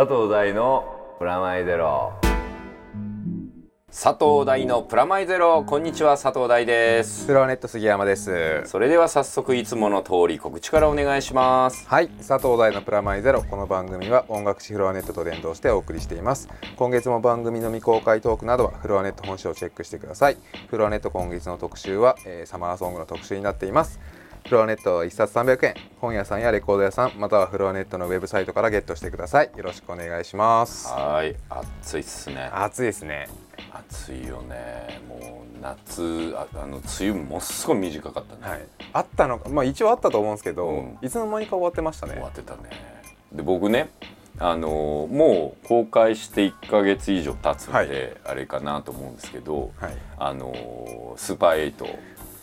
佐藤大のプラマイゼロ。佐藤大のプラマイゼロ。こんにちは佐藤大です。フロアネット杉山です。それでは早速いつもの通り告知からお願いします。はい佐藤大のプラマイゼロ。この番組は音楽誌フロアネットと連動してお送りしています。今月も番組の未公開トークなどはフロアネット本誌をチェックしてください。フロアネット今月の特集は、えー、サマーソングの特集になっていますフロアネットは1冊300円。本屋さんやレコード屋さんまたはフロアネットのウェブサイトからゲットしてください。よろしくお願いします。はい。暑いっすね。暑いですね。暑いよね。もう夏ああの梅雨ものすごい短かったね、はい。あったのまあ一応あったと思うんですけど、うん。いつの間にか終わってましたね。終わってたね。で僕ねあのもう公開して1か月以上経つんで、はい。あれかなと思うんですけど、はい。あのスーパーエイト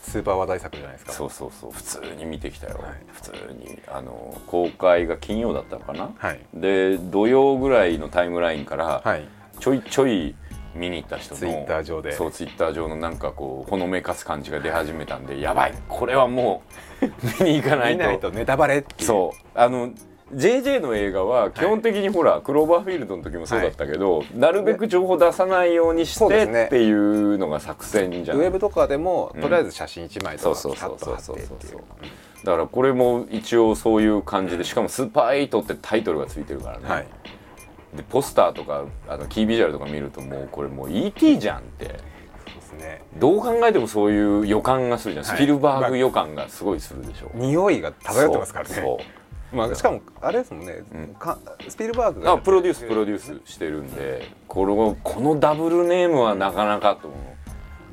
スーパー話題作じゃないですか。そうそうそう。普通に見てきたよ、はい。普通に。あの公開が金曜だったのかな、はい。で土曜ぐらいのタイムラインから、はい。ちょいちょい見に行った人のツイッター上で。そうツイッター上のなんかこうほのめかす感じが出始めたんでやばい。これはもう 見に行かない見とないとネタバレそう。あの JJ の映画は基本的にほら、クローバーフィールドの時もそうだったけど、なるべく情報出さないようにしてっていうのが作戦じゃない？ウェブとかでも、うんとりあえず写真1枚とかってっていう。だからこれも一応そういう感じでしかも「スーパーエイト」ってタイトルがついてるからね、はい。でポスターとかあのキービジュアルとか見るともうこれもう ET じゃんって。ね。どう考えてもそういう予感がするじゃん、はい。スピルバーグ予感がすごいするでしょ、匂いが漂ってますからね。そうそうまあ、しかもあれですもんね、うん。かスピルバーグが。あプロデュースプロデュースしてるんでこのこのダブルネームはなかなかと思う。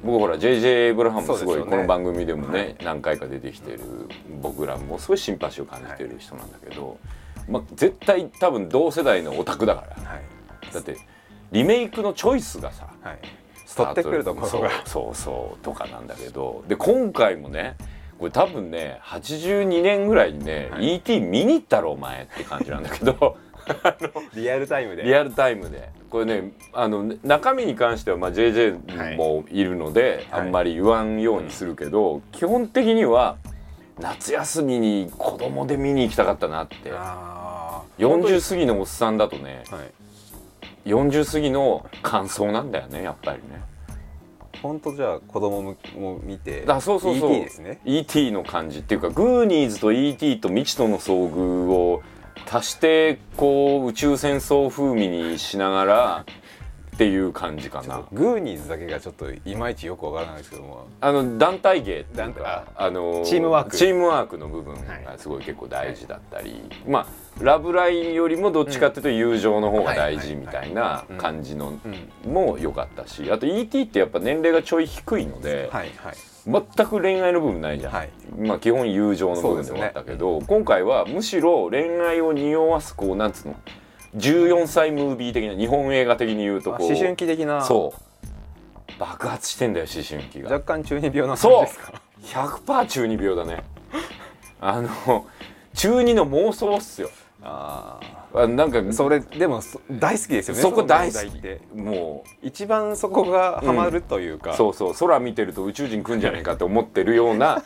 僕ほら JJ エイブラハムもすごいこの番組でもね、はい。何回か出てきてる僕らもすごいシンパシーを感じてる人なんだけど、まあ、絶対多分同世代のオタクだから。はい、だってリメイクのチョイスがさはい、取ってくるところが。そうそうとかなんだけどで今回もねこれ多分ね82年ぐらいにね、はい。ET 見に行ったろお前って感じなんだけど。リアルタイムで。リアルタイムで。これねあの中身に関してはまあ JJ もいるので、はい。あんまり言わんようにするけど、基本的には夏休みに子供で見に行きたかったなって。あ40過ぎのおっさんだとねーはい。40過ぎの感想なんだよねやっぱりね。本当じゃあ子供もも見てあそうそうそう ET ですね E.T. の感じっていうかグーニーズと E.T. と未知との遭遇を足してこう宇宙戦争風味にしながらっていう感じかな。グーニーズだけがちょっといまいちよくわからないですけども。あの団体芸っていう団か体。あのチームワーク。チームワークの部分がすごい結構大事だったり、まあラブラインよりもどっちかっていうと友情の方が大事みたいな感じのうんも良かったしあと E.T. ってやっぱ年齢がちょい低いので、はい。はい。全く恋愛の部分ないじゃん、はい。まあ基本友情の部分で終わったけど、今回はむしろ恋愛を匂わすこうなんつうの14歳ムービー的な日本映画的に言うとこうあ思春期的な。そう。爆発してんだよ思春期が。若干中二病な感じそう。ですか100%中二病だね。あの中二の妄想っすよ。ああなんかあそれでもそ大好きですよねそこ大好き。も一番そこがハマるというか、うそうそう。空見てると宇宙人来んじゃないかって思ってるような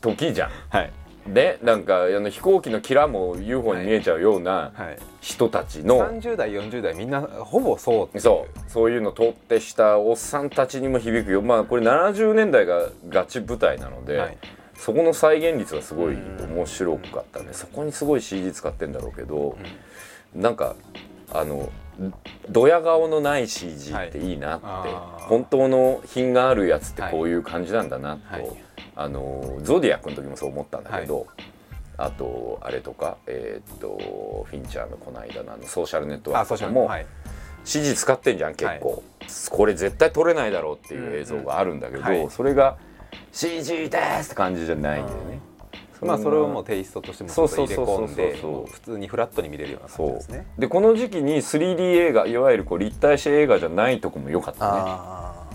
時じゃん。はいでなんかあの飛行機のキラも UFO に見えちゃうようなはい。人たちの、30代40代みんなほぼそうそう。そういうの通ってしたおっさんたちにも響くよ。まあこれ70年代がガチ舞台なので、はい。そこの再現率がすごい面白かったね。そこにすごい CG 使ってんだろうけど、なんかあのドヤ顔のない CG っていいなって、本当の品があるやつってこういう感じなんだなと、はいあのゾディアックの時もそう思ったんだけど、あとあれとかえーっとフィンチャーのこの間のソーシャルネットワークとかも、はい。CG 使ってんじゃん結構、これ絶対撮れないだろうっていう映像があるんだけど、それが CG ですって感じじゃないんだよね。まあそれをもうテイストとしても入れ込んで普通にフラットに見れるような感じですね。でこの時期に 3D 映画いわゆるこう立体視映画じゃないとこも良かったね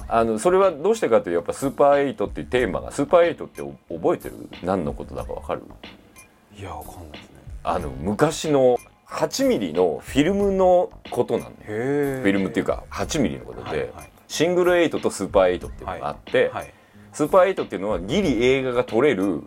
ああのそれはどうしてかというとやっぱ Super Eight っていうテーマが Super Eight って覚えてる？何のことだかわかる？あいやわかんないですね。あの昔の8ミリのフィルムのことなんだフィルムっていうか8ミリのことで、はいはい。 Single Eight と Super Eight っていうのがあって、はい。Super Eight っていうのはギリ映画が撮れる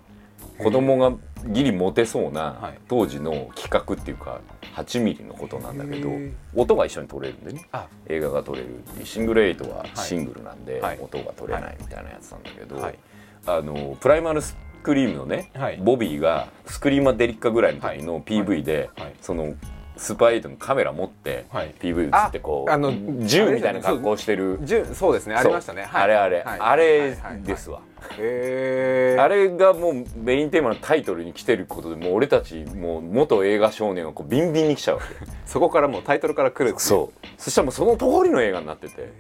子供がギリモテそうなはい。当時の企画っていうか8ミリのことなんだけど音が一緒に撮れるんでね。あ。映画が撮れる。っていう Single Eight はシングルなんではい。音が撮れないみたいなやつなんだけど、はい。あの Primal Scream のね、はい。ボビーが Screamadelica ぐらいの時の PV で、はい。その Super Eight のカメラ持って、はい。PV 映ってこうああの銃みたいな格好してる。じゅそう。ですね。ありましたね。あれあれ、はい。あれはい。はい。ですわ、へー。あれがもうメインテーマのタイトルに来てることでもう俺たちもう元映画少年はこうビンビンに来ちゃうわけ。そこからもうタイトルから来るっていそう。そしたらもうその通りの映画になってて。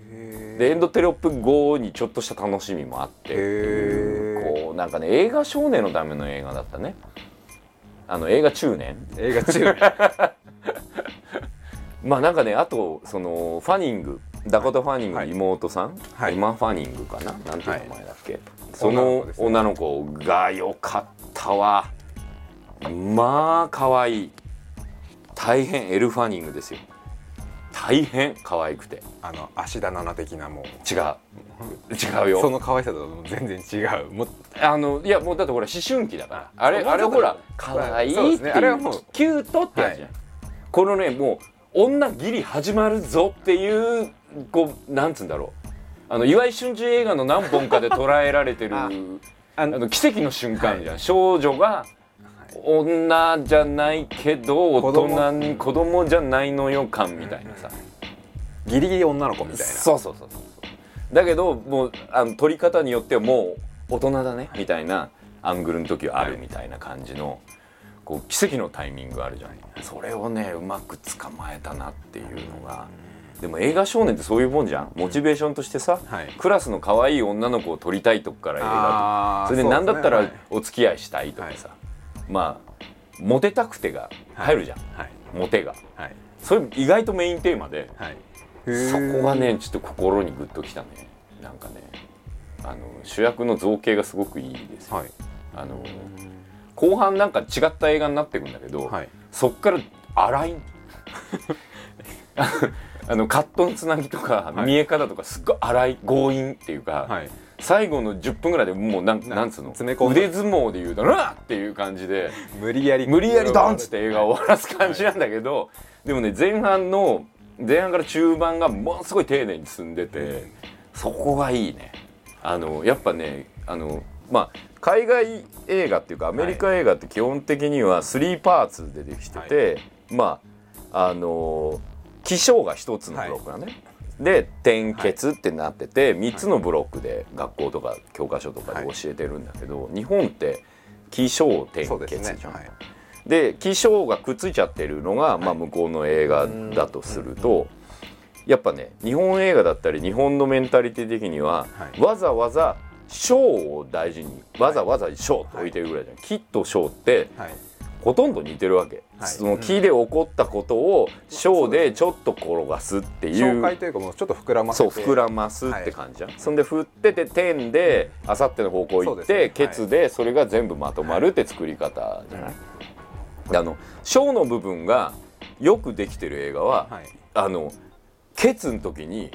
でエンドテロップ後にちょっとした楽しみもあって。こうなんかね映画少年のための映画だったね。あの映画中年。映画中まあなんかねあとそのファニング。ダコタ・ファニングの妹さん、はい。エマ・ファニングかな？なんていう名前だっけ、そ女のの女の子が良かったわ。まあ可愛い。大変エル・ファニングですよ。大変可愛くて。あの芦田愛菜的なもう。違う。違うよ。その可愛さと全然違う。もうあのいやもうだってほら思春期だから。あれあれほら可愛いっていう。ね。あれはもうキュートってやつじゃん、このねもう女ギリ始まるぞっていうこうなんつうんだろう。あの岩井俊二映画の何本かで捉えられてるあの奇跡の瞬間じゃん、少女が女じゃないけど大人に子供じゃないのよ感みたいなさ、ギリギリ女の子みたいな。そうそうそうそう。だけどもうあの撮り方によってはもう大人だねみたいなアングルの時はあるみたいな感じの、こう奇跡のタイミングあるじゃんそれをねうまく捕まえたなっていうのが。でも映画少年ってそういうもんじゃん。モチベーションとしてさ、はい。クラスの可愛い女の子を撮りたいとこから映画とそれで何だったらお付き合いしたいとかさ、まあモテたくてが入るじゃん、はい。モテが。はい。それ意外とメインテーマで。はい。そこがねちょっと心にグッときたね。なんかねあの主役の造形がすごくいいですよ、はい。あの後半なんか違った映画になってくんだけど、はい。そっから荒い。あのカットのつなぎとかはい。見え方とかすっごい荒い強引っていうか、はい。最後の10分ぐらいでもうなんななんつうの？詰め込んで腕相撲でいうと「うわっ!」っていう感じで 無理やり。無理やりドンっつって映画を終わらす感じなんだけど、でもね前半の前半から中盤がものすごい丁寧に進んでて、そこがいいね。あのやっぱねあのまあ海外映画っていうかアメリカ映画って基本的には3パーツでできてて、まああの起承が一つのブロックなね、で点結ってなってて、3つのブロックで学校とか教科書とかで教えてるんだけど、日本って起承点結じゃん。ね。はい。で起承がくっついちゃってるのが、まあ、向こうの映画だとすると、やっぱね日本映画だったり日本のメンタリティ的には、はい。わざわざ章を大事にわざわざ章って置いてるぐらいじゃん、木と章ってはい。ほとんど似てるわけ、はい。その木で起こったことを章でちょっと転がすっていう、紹介というかもうちょっと膨らませて。そう膨らますって感じじゃん、そんで振ってて点であさっての方向行って、ね。ケツでそれが全部まとまるって作り方じゃない、であの小の部分がよくできてる映画は、はい。あのケツの時に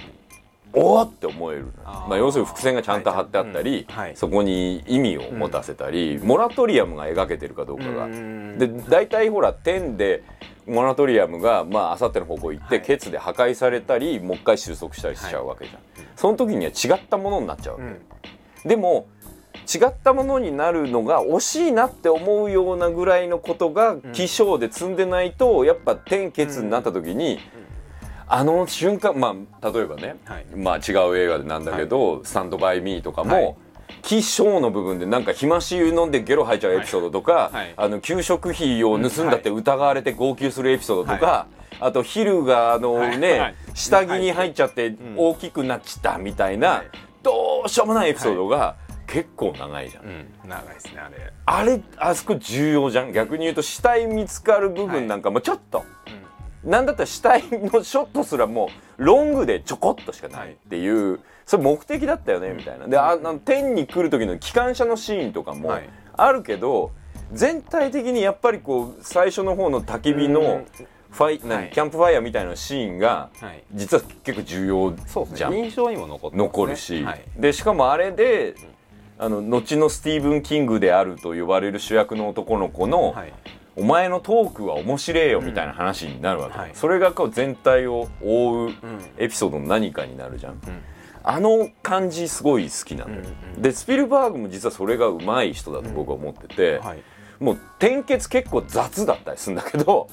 おーって思えるまあ、要するに伏線がちゃんと張ってあったり、はいうんはい。そこに意味を持たせたり、モラトリアムが描けてるかどうかが。うんで大体ほら点でモラトリアムがまああさっての方向行って、はい。ケツで破壊されたりもう一回収束したりしちゃうわけじゃん、その時には違ったものになっちゃうわけ、うん。でも違ったものになるのが惜しいなって思うようなぐらいのことが起承で積んでないとやっぱ点結になった時に、あの瞬間まあ例えばね、はい。まあ違う映画でなんだけど「スタンドバイミー」とかも、はい。起承の部分でなんか暇し湯飲んでゲロ吐いちゃうエピソードとか、はい。はい。あの給食費を盗んだって疑われて号泣するエピソードとか、あとヒルがあのね、はい。はい。下着に入っちゃって大きくなっちゃったみたいな、はい。どうしようもないエピソードが結構長いじゃん。うん。長いですねあれ。あれあそこ重要じゃん。逆に言うと死体見つかる部分なんかもちょっと、なんだったら死体のショットすらもうロングでちょこっとしかないっていう、それ目的だったよねみたいな。でああの天に来る時の機関車のシーンとかもはい。あるけど、全体的にやっぱりこう最初の方の焚き火のうん。ファイ、何はい。キャンプファイヤーみたいなシーンがはい。実は結構重要じゃん。ね。印象にも残るし、はい。でしかもあれであの後のスティーブン・キングであると呼ばれる主役の男の子の、はいお前のトークは面白えよみたいな話になるわけ、はい。それがこう全体を覆ううんエピソードの何かになるじゃん、ん。あの感じすごい好きなんだよ、うんうんでスピルバーグも実はそれがうまい人だと僕は思ってて、はい。もう転結結構雑だったりするんだけど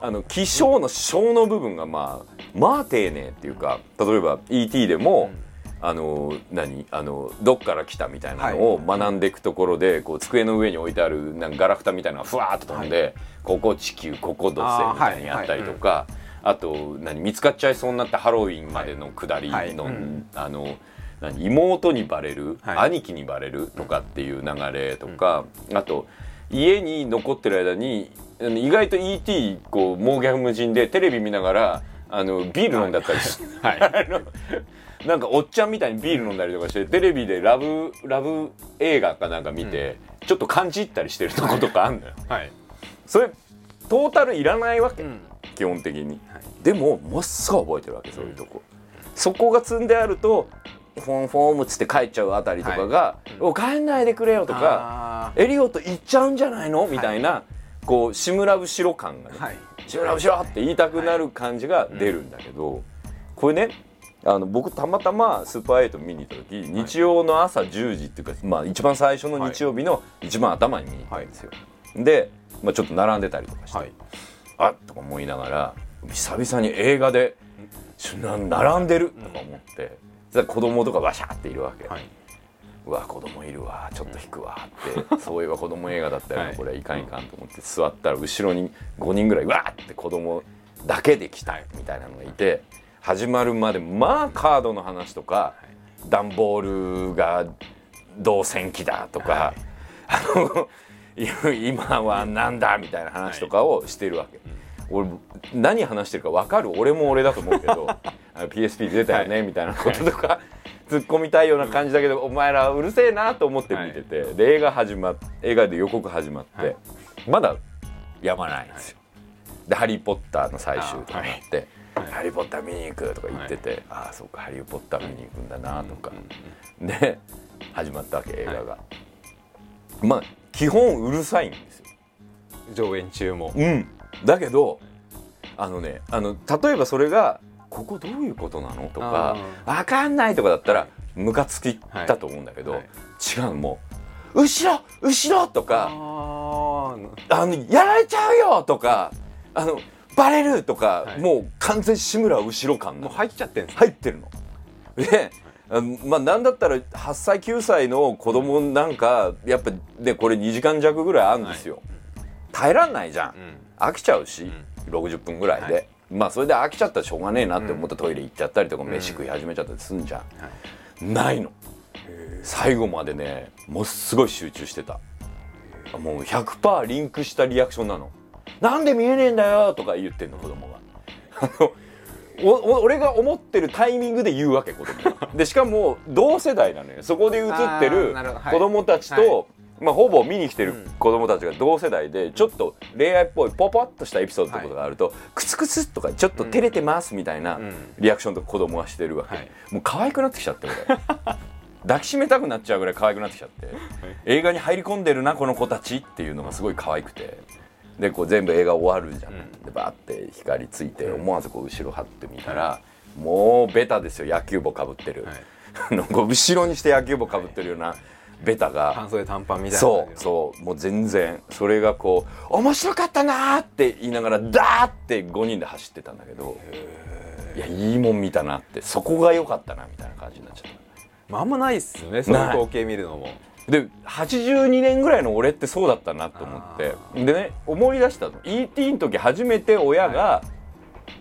あの起承の小の部分がまあまあ丁寧っていうか例えば E.T. でも、あの何？あのどっから来たみたいなのを学んでいくところで、こう机の上に置いてあるなんかガラクタみたいなのがふわーっと飛んで、ここ地球ここ土星みたいにやったりとか。あと何？見つかっちゃいそうになったハロウィンまでの下りの、はい。はいうん。あの何？妹にバレる、はい。兄貴にバレるとかっていう流れとか、あと家に残ってる間に意外と E.T. こう猛逆無人でテレビ見ながらあのビール飲んだったりして、はい。あのなんかおっちゃんみたいにビール飲んだりとかしてテレビでラブラブ映画かなんか見て、ちょっと感じ入ったりしてるとことかあんのよ。はい。それトータルいらないわけ、うん。基本的に。はい。でももっすぐ覚えてるわけそういうとこ、そこが積んであるとフォンフォームっつって帰っちゃうあたりとかが「お帰んないでくれよ」とかあ「エリオット行っちゃうんじゃないの?」みたいな、こう志村後ろ感がね。ーはい「志村後ろ!」って言いたくなる感じが出るんだけど、これねあの僕たまたまスーパーエイト見に行った時、日曜の朝10時っていうか、まあ、一番最初の日曜日の一番頭に見に行ったんですよ。で、まあ、ちょっと並んでたりとかして、はい。あっとか思いながら久々に映画で並んでるとか思って、そしたら子供とかバシャーっているわけ、はい。うわ子供いるわちょっと引くわって、そういえば子供映画だったよな、はい。これいかんいかんと思って座ったら後ろに5人ぐらいうわーって子供だけで来たみたいなのがいて始まるまでまあカードの話とか段ボールが銅線機だとか、あの 今はなんだみたいな話とかをしてるわけ、俺何話してるか分かる？俺も俺だと思うけど PSP 出たよね、みたいなこととか突っ込みたいような感じだけど、お前らうるせえなと思って見てて、で映画始まっ映画で予告始まって、はい。まだやまないんですよ。で「ハリー・ポッター」の最終とかなってはいハリー・ポッター見に行く」とか言ってて、ああそうかハリー・ポッター見に行くんだなとか、で始まったわけ映画が、まあ基本うるさいんですよ。上演中も。うん。だけどあのねあの例えばそれが「ここどういうことなの?」とか「わかんない」とかだったらムカつきだと思うんだけど、はい。違うもう「後ろ後ろ!」とかあ「あのやられちゃうよ!」とか「あのバレる!」とか、はい。もう完全志村後ろ感のもう入っちゃってんです入ってるの。でまあなんだったら8歳9歳の子供なんかやっぱねこれ2時間弱ぐらいあるんですよ。耐えらんないじゃん。うん。飽きちゃうし、60分ぐらいで、はい。まあそれで飽きちゃったらしょうがねえなって思ってトイレ行っちゃったりとか、飯食い始めちゃったりすんじゃん、ないの。最後までねもうすごい集中してた。もう100%リンクしたリアクションなのなんで見えねえんだよとか言ってんの子供が。俺が思ってるタイミングで言うわけ子供が でしかも同世代なのよ。そこで映ってある子供たちと、はい。まあ、ほぼ見に来てる子供たちが同世代でちょっと恋愛っぽいポポッとしたエピソードとかがあると、クスクスとかちょっと照れてますみたいなうん。リアクションとか子供はしてるわけ、はい。もう可愛くなってきちゃって俺。抱きしめたくなっちゃうぐらい可愛くなってきちゃって。映画に入り込んでるなこの子たちっていうのがすごい可愛くてでこう全部映画終わるじゃん、うん。でバーって光ついて思わずこう後ろ張ってみたら、もうベタですよ野球帽かぶってる、はい。後ろにして野球帽かぶってるようなベタが、半袖短パンみたいな。そうそう。もう全然それがこう面白かったなーって言いながらダーって5人で走ってたんだけどいやいいもん見たなってそこが良かったなみたいな感じになっちゃっまああんまないっすよねそういうない。光景見るのも。たで82年ぐらいの俺ってそうだったなと思って。でね思い出したの。ET の時初めて親が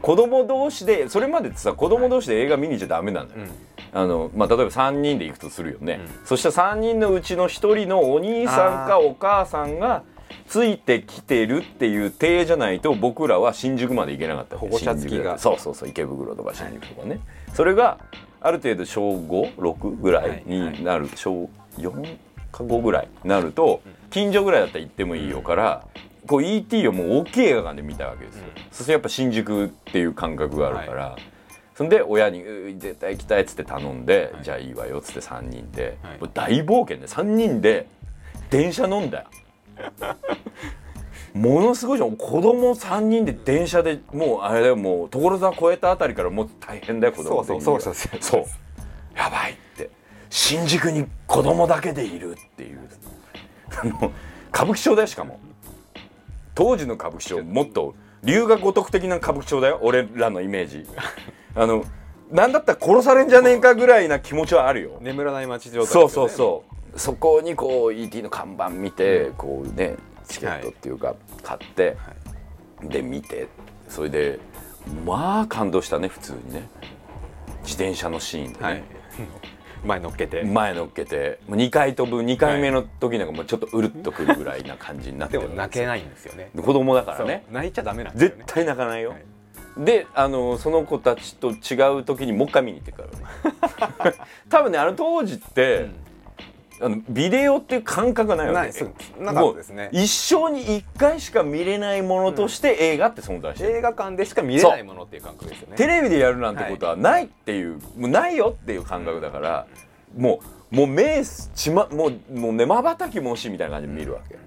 子供同士でそれまでってさ子供同士で映画見に行っちゃダメなんだよ、うん。あのまあ、例えば3人で行くとするよね、うそしたら3人のうちの1人のお兄さんかお母さんがついてきてるっていう体じゃないと僕らは新宿まで行けなかった保護者付きが。そうそうそう池袋とか新宿とかね、それがある程度小56ぐらいになる、小4か5ぐらいになると近所ぐらいだったら行ってもいいよから、こう ET をもう大きい映画館で見たわけですよ、そしてやっぱ新宿っていう感覚があるから、そんで親にうー「絶対行きたい」っつって頼んで「はい。じゃあいいわよ」っつって3人で、はい。もう大冒険で3人で電車飲んだよ。ものすごいじゃん。子供3人で電車でもうあれだよもう所沢越えたあたりからもう大変だよ子供的には。そうそうそうそう。やばいって新宿に子供だけでいるっていう。歌舞伎町だよしかも。当時の歌舞伎町。もっと龍が如く的な歌舞伎町だよ俺らのイメージ。あのなんだったら殺されんじゃねえかぐらいな気持ちはあるよ。眠らない街状態そうそうそう。そこにこう ET の看板見て、こうねチケットっていうか買って、で見てそれでまあ感動したね普通にね。自転車のシーンでね、はい前乗っけて。前乗っけて。もう2回飛ぶ2回目の時なんかもうちょっとうるっとくるぐらいな感じになってでるも泣けないんですよね。子供だからね。泣いちゃダメなんですよ絶ね対泣かないよ、はい。であのその子たちと違う時にもう一回見に行ってからね。多分ねあの当時って、あのビデオっていう感覚がないわけ。ないそうなかったですね。一生に一回しか見れないものとして映画って存在してる、映画館でしか見れないものっていう感覚ですよね。テレビでやるなんてことはないっていう、もうないよっていう感覚だから、もうもう目ちまもうもうねまばたきもしみたいな感じで見るわけ、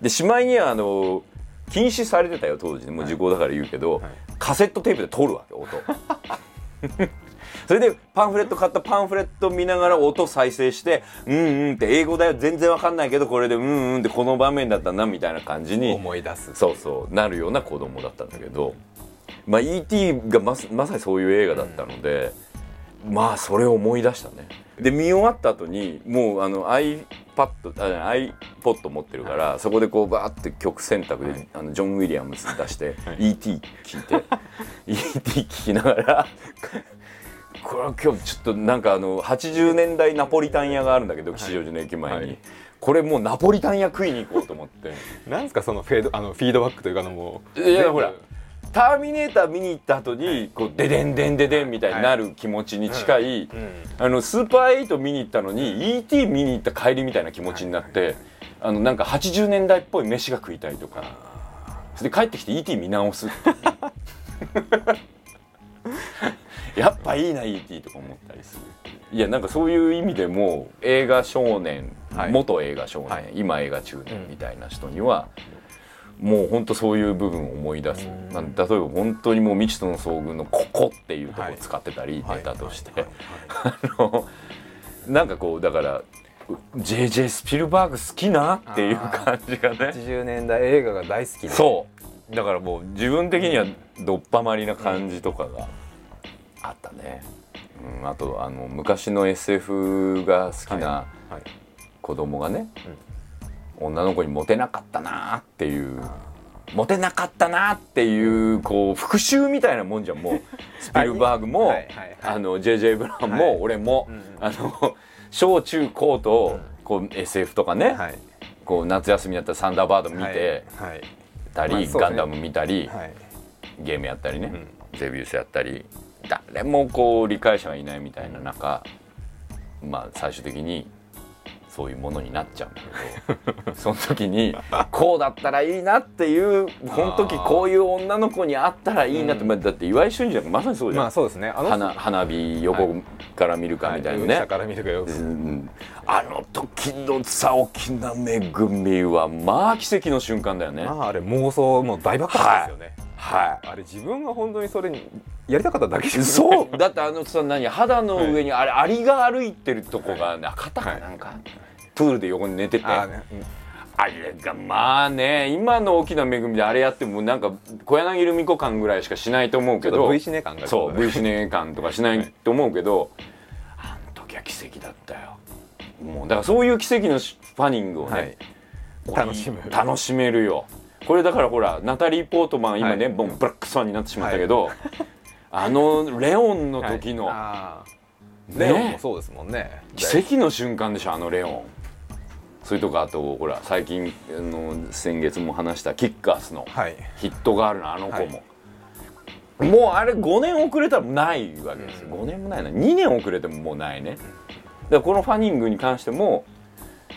でしまいにはあの禁止されてたよ当時。もう時効だから言うけど、はい。カセットテープで撮るわけ音 それでパンフレット買ったパンフレット見ながら音再生して「うんうん」って英語だよ全然わかんないけどこれで「うんうん」ってこの場面だったなみたいな感じに思い出すそうそうなるような子供だったんだけど、まあ、E.T. がまさまさにそういう映画だったので、まあそれを思い出したねで見終わった後にもうあの iPad あ iPod 持ってるから、そこでこうバーって曲選択で、はいあのジョン・ウィリアムズ出して、はい E.T. 聞いて E.T. 聞きながらこれは今日ちょっとなんかあの80年代ナポリタン屋があるんだけど吉祥寺の駅前に、はい。これもうナポリタン屋食いに行こうと思って。なんですかそのフェードあのフィードバックというかあのもういやほらターミネーター見に行った後にこうデデンデンデデンみたいになる気持ちに近い、うん。あのスーパー8見に行ったのに ET 見に行った帰りみたいな気持ちになって、あのなんか80年代っぽい飯が食いたいとか。それで帰ってきて ET 見直すって やっぱいいな ET とか思ったりするいやなんかそういう意味でも映画少年、はい。元映画少年、はい。今映画中年みたいな人には、もう本当そういう部分を思い出す、うん。まあ、例えば本当にもう未知との遭遇の「ここ」っていうとこはい。使ってたり、はいネタとして、はい。あのなんかこうだから JJ スピルバーグ好きなっていう感じがね。80年代映画が大好きでそう。だからもう自分的にはどっぱまりな感じとかがあったね、うん、あとあの昔の SF が好きなはい。子供がね、女の子にモテなかったなっていうモテなかったなっていうこう復讐みたいなもんじゃんもう。スピルバーグも、はい。はい。はい。あの JJ ブラウンも、はい。俺も、うんあの小中高と、こう SF とかね、はい。こう夏休みだったらサンダーバード見てはい。たり、ガンダム見たり、はい。ゲームやったりね、ゼビウスやったり誰もこう理解者がいないみたいな中、まあ最終的にそういうものになっちゃうんだけど その時にこうだったらいいなっていうこの時こういう女の子に会ったらいいなって、まあだって岩井俊二なんかまさにそうじゃん、まあそうですね。花花火横から見るかみたいなね、はい下から見るかよ。うんあの時のさ沖縄恵みはまあ奇跡の瞬間だよね。まああれ妄想もう大爆発ですよね。はあれ自分が本当にそれにやりたかっただけじゃい、ないそう。だってあのさ何肌の上にあれアリが歩いてるとこが中田かなんか、プールで横に寝てて。あね。うん。れがまあね今の大きな恵みであれやってもなんか小柳ルミ子感ぐらいしかしないと思うけど。ちょっと V シネ感がそう V シネネ感とかしないと思うけど、あの時は奇跡だったよ。もうだからそういう奇跡のファニングをね、はい。楽しむ。楽しめるよこれだからほらナタリー・ポートマン今ね、はい。もうブラックスワンになってしまったけど、あのレオンの時の、レオンもそうですもんね。奇跡の瞬間でしょあのレオン。それとかあとほら最近あの先月も話したキッカースのはい。ヒットガールのあの子も、もうあれ5年遅れたらないわけですよ、5年もないな。2年遅れてももうないね。だからこのファニングに関しても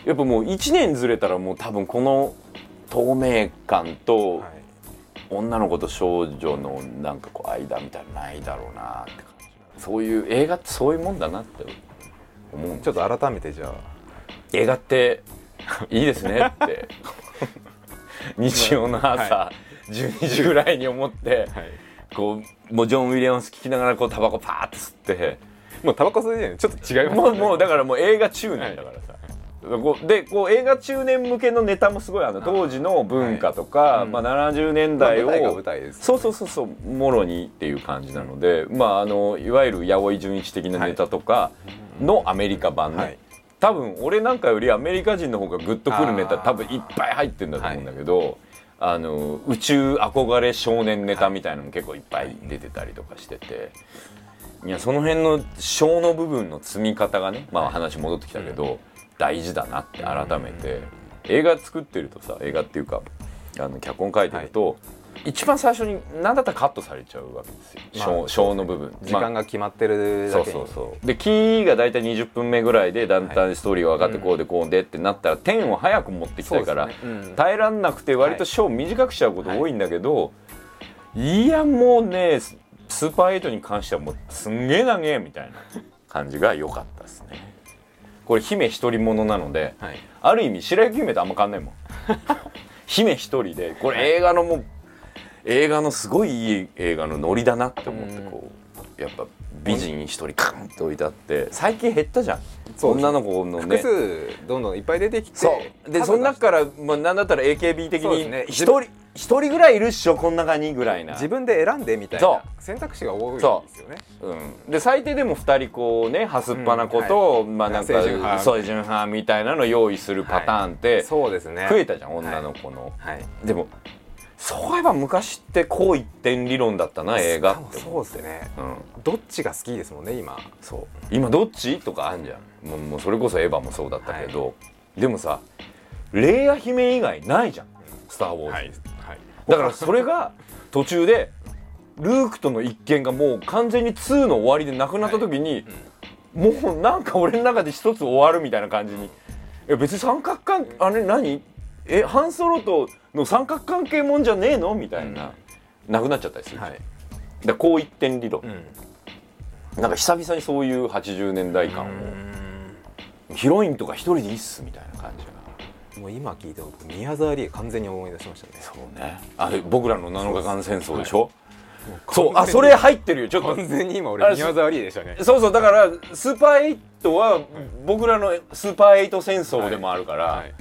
やっぱもう1年ずれたらもう多分この透明感とはい。女の子と少女のなんかこう間みたいなのないだろうなって感じ。そういう映画ってそういうもんだなって思うちょっと改めてじゃあ。映画って いいですねって。日曜の朝、は12時ぐらいに思ってはい。こうもうジョン・ウィリアムス聞きながらこうタバコパーッと吸って。もうタバコ吸いでちょっと違いますもうもうだからもう映画中年だからさ、こうでこう映画中年向けのネタもすごいあの当時の文化とか、はい。うん。まあ、70年代を、まあ舞台が舞台ですそうそうそうそうもろにっていう感じなので、まああのいわゆる八百純一的なネタとかのアメリカ版ね、はい。多分俺なんかよりアメリカ人の方がグッとくるネタ多分いっぱい入ってるんだと思うんだけど、あの宇宙憧れ少年ネタみたいなのも結構いっぱい出てたりとかしてて。いやその辺の小の部分の積み方がねまあ話戻ってきたけど、大事だなって改めて、映画作ってるとさ映画っていうかあの脚本書いてると、一番最初に何だったらカットされちゃうわけですよ、まあ小小の部分。時間が決まってるそうだけに。そうそうでキーが大体20分目ぐらいでだんだんストーリーが分かってこうでこうでってなったら点を早く持ってきたいから、ね。うん。耐えらんなくて割とショー短くしちゃうこと多いんだけど、い、やもうねススーパーエイトに関してはもうすんげえ長えみたいな感じが良かったですねこれ姫一人者なので、はい。ある意味白雪姫とあんま変わんないもん。姫一人でこれ映画のもう映画のすごいいい映画のノリだなって思ってこうやっぱ美人一人カンって置いてあって最近減ったじゃん。女の子のね。どんどんいっぱい出てきてそう。でその中から、まあ、なんだったら AKB 的にそうですね。一人一人ぐらいいるっしょこん中にぐらいな。自分で選んでみたいそな選択肢が多いんですよね。う。ん、で最低でも2人こうねはすっぱな子と、うん。まあなんかそう純派みたいなの用意するパターンってそうですね。増えたじゃん、女の子の、はい。でもそういえば昔ってこう一点理論だったな映画ってそうですね。うん、どっちが好きですもんね今。そう。今どっち？とかあんじゃん。もうもうそれこそエヴァもそうだったけど、でもさレイヤ姫以外ないじゃん「スター・ウォーズ」はい。だからそれが途中でルークとの一見がもう完全に2の終わりでなくなった時に、もうなんか俺の中で一つ終わるみたいな感じに。え別に三角関あれ何？えハンソロとの三角関係もんじゃねえの？みたいな、なくなっちゃったりする、はい。こう一点理論、うん。なんか久々にそういう80年代感を、ヒロインとか一人でいいっすみたいな感じが。もう今聞いて僕宮沢りえ完全に思い出しましたね。そうね。あれ僕らの7日間戦争でしょ？うそう。あそれ入ってるよ。ちょっと。完全に今俺宮沢りえでしたね。そうそう。だからスーパーエイトは僕らのスーパーエイト戦争でもあるから、はい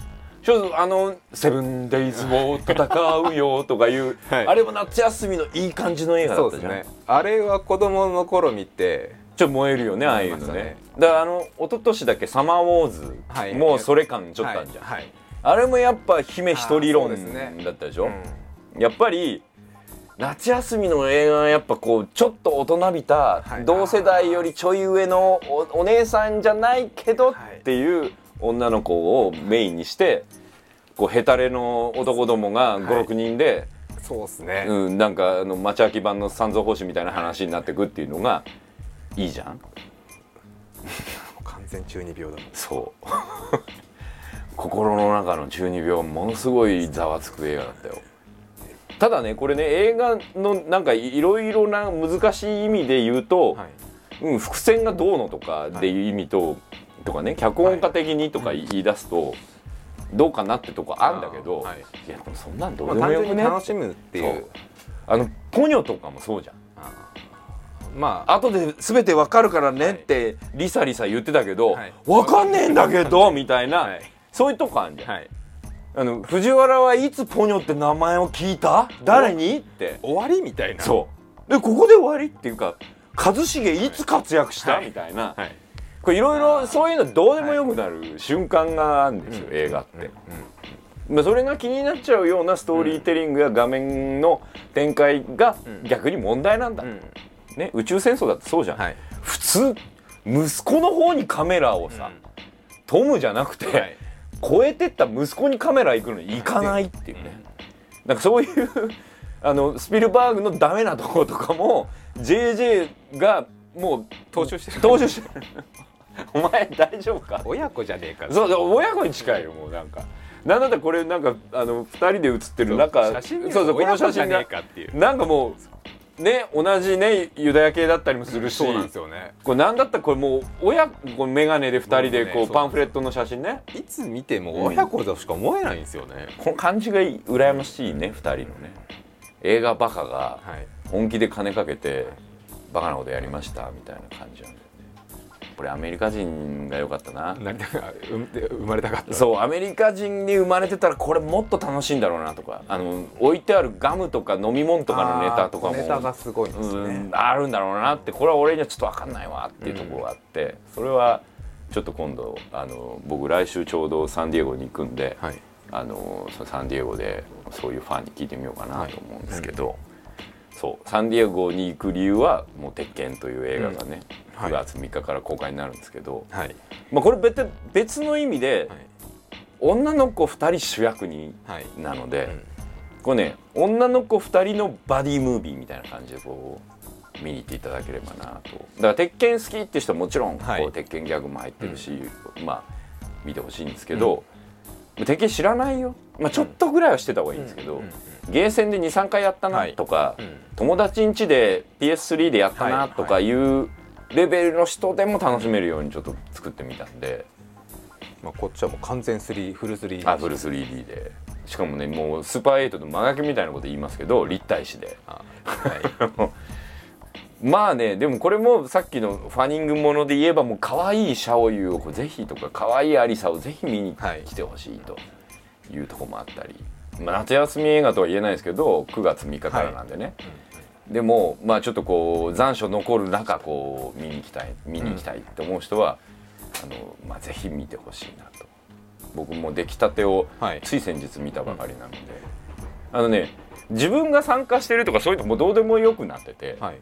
ちょっとあの「セブンデイズを戦うよ」とかいう、はい。あれも夏休みのいい感じの映画だったじゃん、ね。あれは子供の頃見てちょっと燃えるよねああいうのね。ね。だからあの一昨年だっけ「サマーウォーズ」はい。もうそれ感ちょっとあるじゃん、はい。はいあれもやっぱ姫一人論だったでしょ、うん。やっぱり夏休みの映画はやっぱこうちょっと大人びた、はい。同世代よりちょい上のおお姉さんじゃないけどっはい。ていう女の子をメインにしてこうヘタレの男どもがい。56人で、そうですね。うん、なんかあの町秋版の三蔵法師みたいな話になってくっていうのがいいじゃん。完全中二病だそう。心の中の中二病ものすごいざわつく映画だったよ。ただねこれね映画のなんかいろいろな難しい意味で言うと、はい。うん、伏線がどうのとかっていう意味と、とかね脚本家的にとか言い出すと、どうかなってとこあるんだけど、はい。い、やでもそんなんどうでもよくね、楽しむっていそう。うあのポニョとかもそうじゃん。まあ後で全てわかるからねってリサリサ言ってたけど、はい。わかんねえんだけどみたいな、はい。そういうとこあるじゃん、はい。あの藤原はいつポニョって名前を聞いた？誰に？って。終わりみたいな。そう。でここで終わりっていうか一茂いつ活躍した、はい。みたいな、はいこれいろいろそういうのどうでもよくなる瞬間があるんですよ、うん映画って、まあ、それが気になっちゃうようなストーリーテリングや画面の展開がうん。逆に問題なんだ、うん。ね、宇宙戦争だってそうじゃん、はい。普通息子の方にカメラをさ、トムじゃなくて、はい。超えてった息子にカメラ行くのに行かないっていうね、なんかそういうあのスピルバーグのダメなところとかも JJ がもう踏襲してる。踏襲してる お前大丈夫か？親子じゃねえか。そう親子に近いよもうなんか。なんだったらこれなんかあの2人で写ってる中写真そうそうこの写真がかっていう。なんかもうね同じねユダヤ系だったりもするしそうなんですよね。これなんだったらこれもう親こう眼鏡で2人でこそうパンフレットの写真ね。いつ見ても親子だとしか思えないんですよね、この感じがいい羨ましいね2人のね。映画バカがはい。本気で金かけてバカなことやりましたみたいな感じなんだよねこれアメリカ人が良かったな。生まれたかった。そうアメリカ人に生まれてたらこれもっと楽しいんだろうなとか。あの置いてあるガムとか飲み物とかのネタとかも。ネタがすごいんですね、うんあるんだろうなって。これは俺にはちょっと分かんないわっていうところがあって、それはちょっと今度あの僕来週ちょうどサンディエゴに行くんで、はい。あのサンディエゴでそういうファンに聞いてみようかなと思うんですけど、そうサンディエゴに行く理由は「もう鉄拳」という映画がね、はい9月3日から公開になるんですけど、はい。まあ、これ別別の意味で、はい。女の子2人主役にはい。なので、うん。これね女の子2人のバディムービーみたいな感じでこう見に行っていただければなと。だから鉄拳好きって人はもちろんこう、はい鉄拳ギャグも入ってるし、まあ見てほしいんですけど、鉄拳知らないよ、まあ、ちょっとぐらいはしてた方がいいんですけど、うん。うん。ゲーセンで23回やったなとか、うん。友達ん家で PS3 でやったなとかいうレベルの人でも楽しめるようにちょっと作ってみたんで。まあ、こっちはもう完全 3, フル 3D あフル 3D で。しかもねもうスーパー8の真書きみたいなこと言いますけど立体視で。あはい。まあねでもこれもさっきのファニングもので言えばもう可愛いシャオユをぜひとか可愛いアリサをぜひ見にはい。来てほしいというところもあったり、まあ、夏休み映画とは言えないですけど9月3日からなんでね、でもまあちょっとこう残暑残る中こう見に行きたい見に行きたいって思う人は、あのまあ、ぜひ見てほしいなと。僕も出来たてをはい。つい先日見たばかりなので、あのね自分が参加してるとかそういうのもうどうでもよくなってて、はい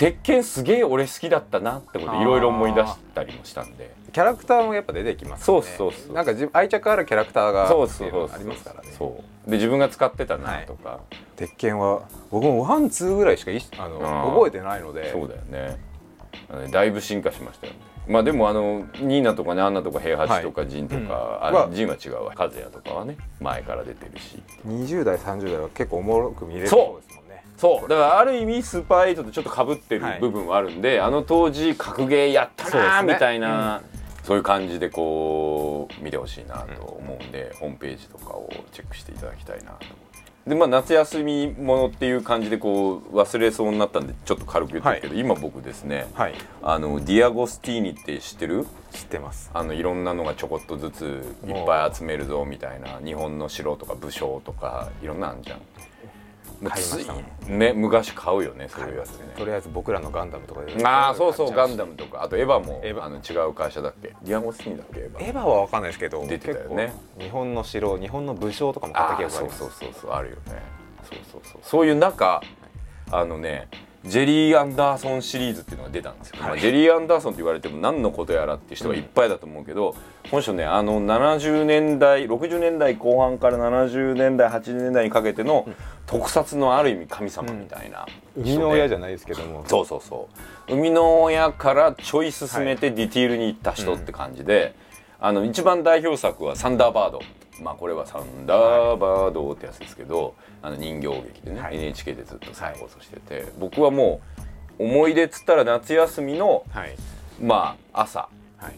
鉄拳すげえ俺好きだったなってこといろいろ思い出したりもしたんで。キャラクターもやっぱ出てきますよね。そうそうそうなんか愛着あるキャラクターがそうそうそうがありますからね。そう。で自分が使ってたなとか、鉄拳は僕もワンツーぐらいしかいあの覚えてないので。そうだよね。だいぶ進化しましたよね。まあでもあのニーナとかねアンナとか平八とかジンとか、うん。あはジンは違うわ。和也とかはね前から出てるし。20代30代は結構おもろく見れるそうそう。だからある意味スーパー8とちょっとかぶってるはい。部分はあるんで、あの当時格ゲーやったなーみたいなそう,、いう感じでこう見てほしいなと思うんで、ホームページとかをチェックしていただきたいなと。でまあ夏休みものっていう感じでこう忘れそうになったんでちょっと軽く言ってるけど、今僕ですねはい。あのディアゴスティーニって知ってる？知ってます。あのいろんなのがちょこっとずついっぱい集めるぞみたいな。日本の城とか武将とかいろんなのあんじゃん。買いましたもね昔買うよねそういうやつね。とりあえず僕らのガンダムとかで。ああそうそうガンダムムとか。あとエヴァもエヴァ。あの違う会社だっけ？ディアゴスティーニだっけエヴァ？エヴァは分かんないですけど出てたよね日本の城日本の武将とかも買った記憶がありますそうそうそうあるよねそうそうそうそういう中あのねジェリー・アンダーソンシリーズっていうのが出たんですよ、まあジェリー・アンダーソンって言われても何のことやらっていう人がいっぱいだと思うけど、この人ねあの70年代60年代後半から70年代80年代にかけての特撮のある意味神様みたいな。人で、生みの親じゃないですけども。そうそうそう。生みの親からちょい進めてディティールに行った人って感じで、あの一番代表作は「サンダーバード」まあこれは「サンダーバード」ってやつですけど、あの人形劇でね、はい。NHK でずっと再放送してて、僕はもう思い出っつったら夏休みのはい。まあ朝はい。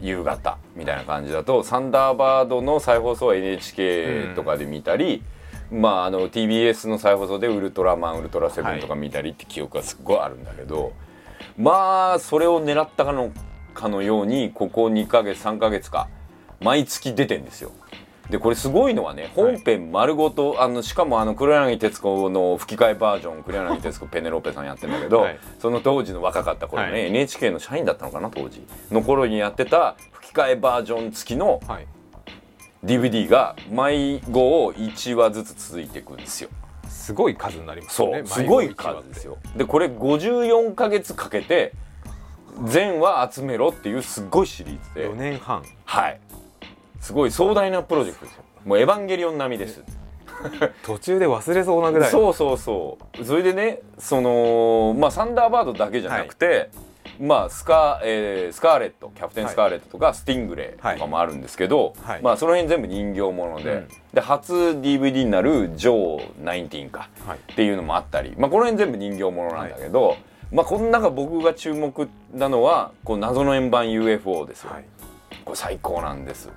夕方みたいな感じだと「サンダーバード」の再放送は NHK とかで見たり、まああの TBS の再放送で「ウルトラマン」「ウルトラセブン」とか見たりって記憶がすっごいあるんだけど、まあそれを狙ったかのかのようにここ2ヶ月3ヶ月か毎月出てんですよ。でこれすごいのはね本編丸ごと、あのしかもあの黒柳徹子の吹き替えバージョン黒柳徹子ペネロペさんやってんだけど、はい。その当時の若かった頃ね、はい。NHK の社員だったのかな当時。の頃にやってた吹き替えバージョン付きのはい。DVD が毎号1話ずつ続いていくんですよ。すごい数になりますよねそうすごい数ですよ。でこれ54ヶ月かけて全話集めろっていうすっごいシリーズで。4年半。はいすごい壮大なプロジェクトですよ。もうエヴァンゲリオン並みです。途中で忘れそうなぐらいそうそうそう。それでねそのまあサンダーバードだけじゃなくて、まあスカ,、えースカーレットキャプテンスカーレットとか、スティングレイとかもあるんですけど、はい。まあその辺全部人形もので、うん。で初 DVD になる「ジョー19か」はい。っていうのもあったり、まあ、この辺全部人形ものなんだけど、まあこの中僕が注目なのはこう謎の円盤 UFO ですよ、はい。これ最高なんです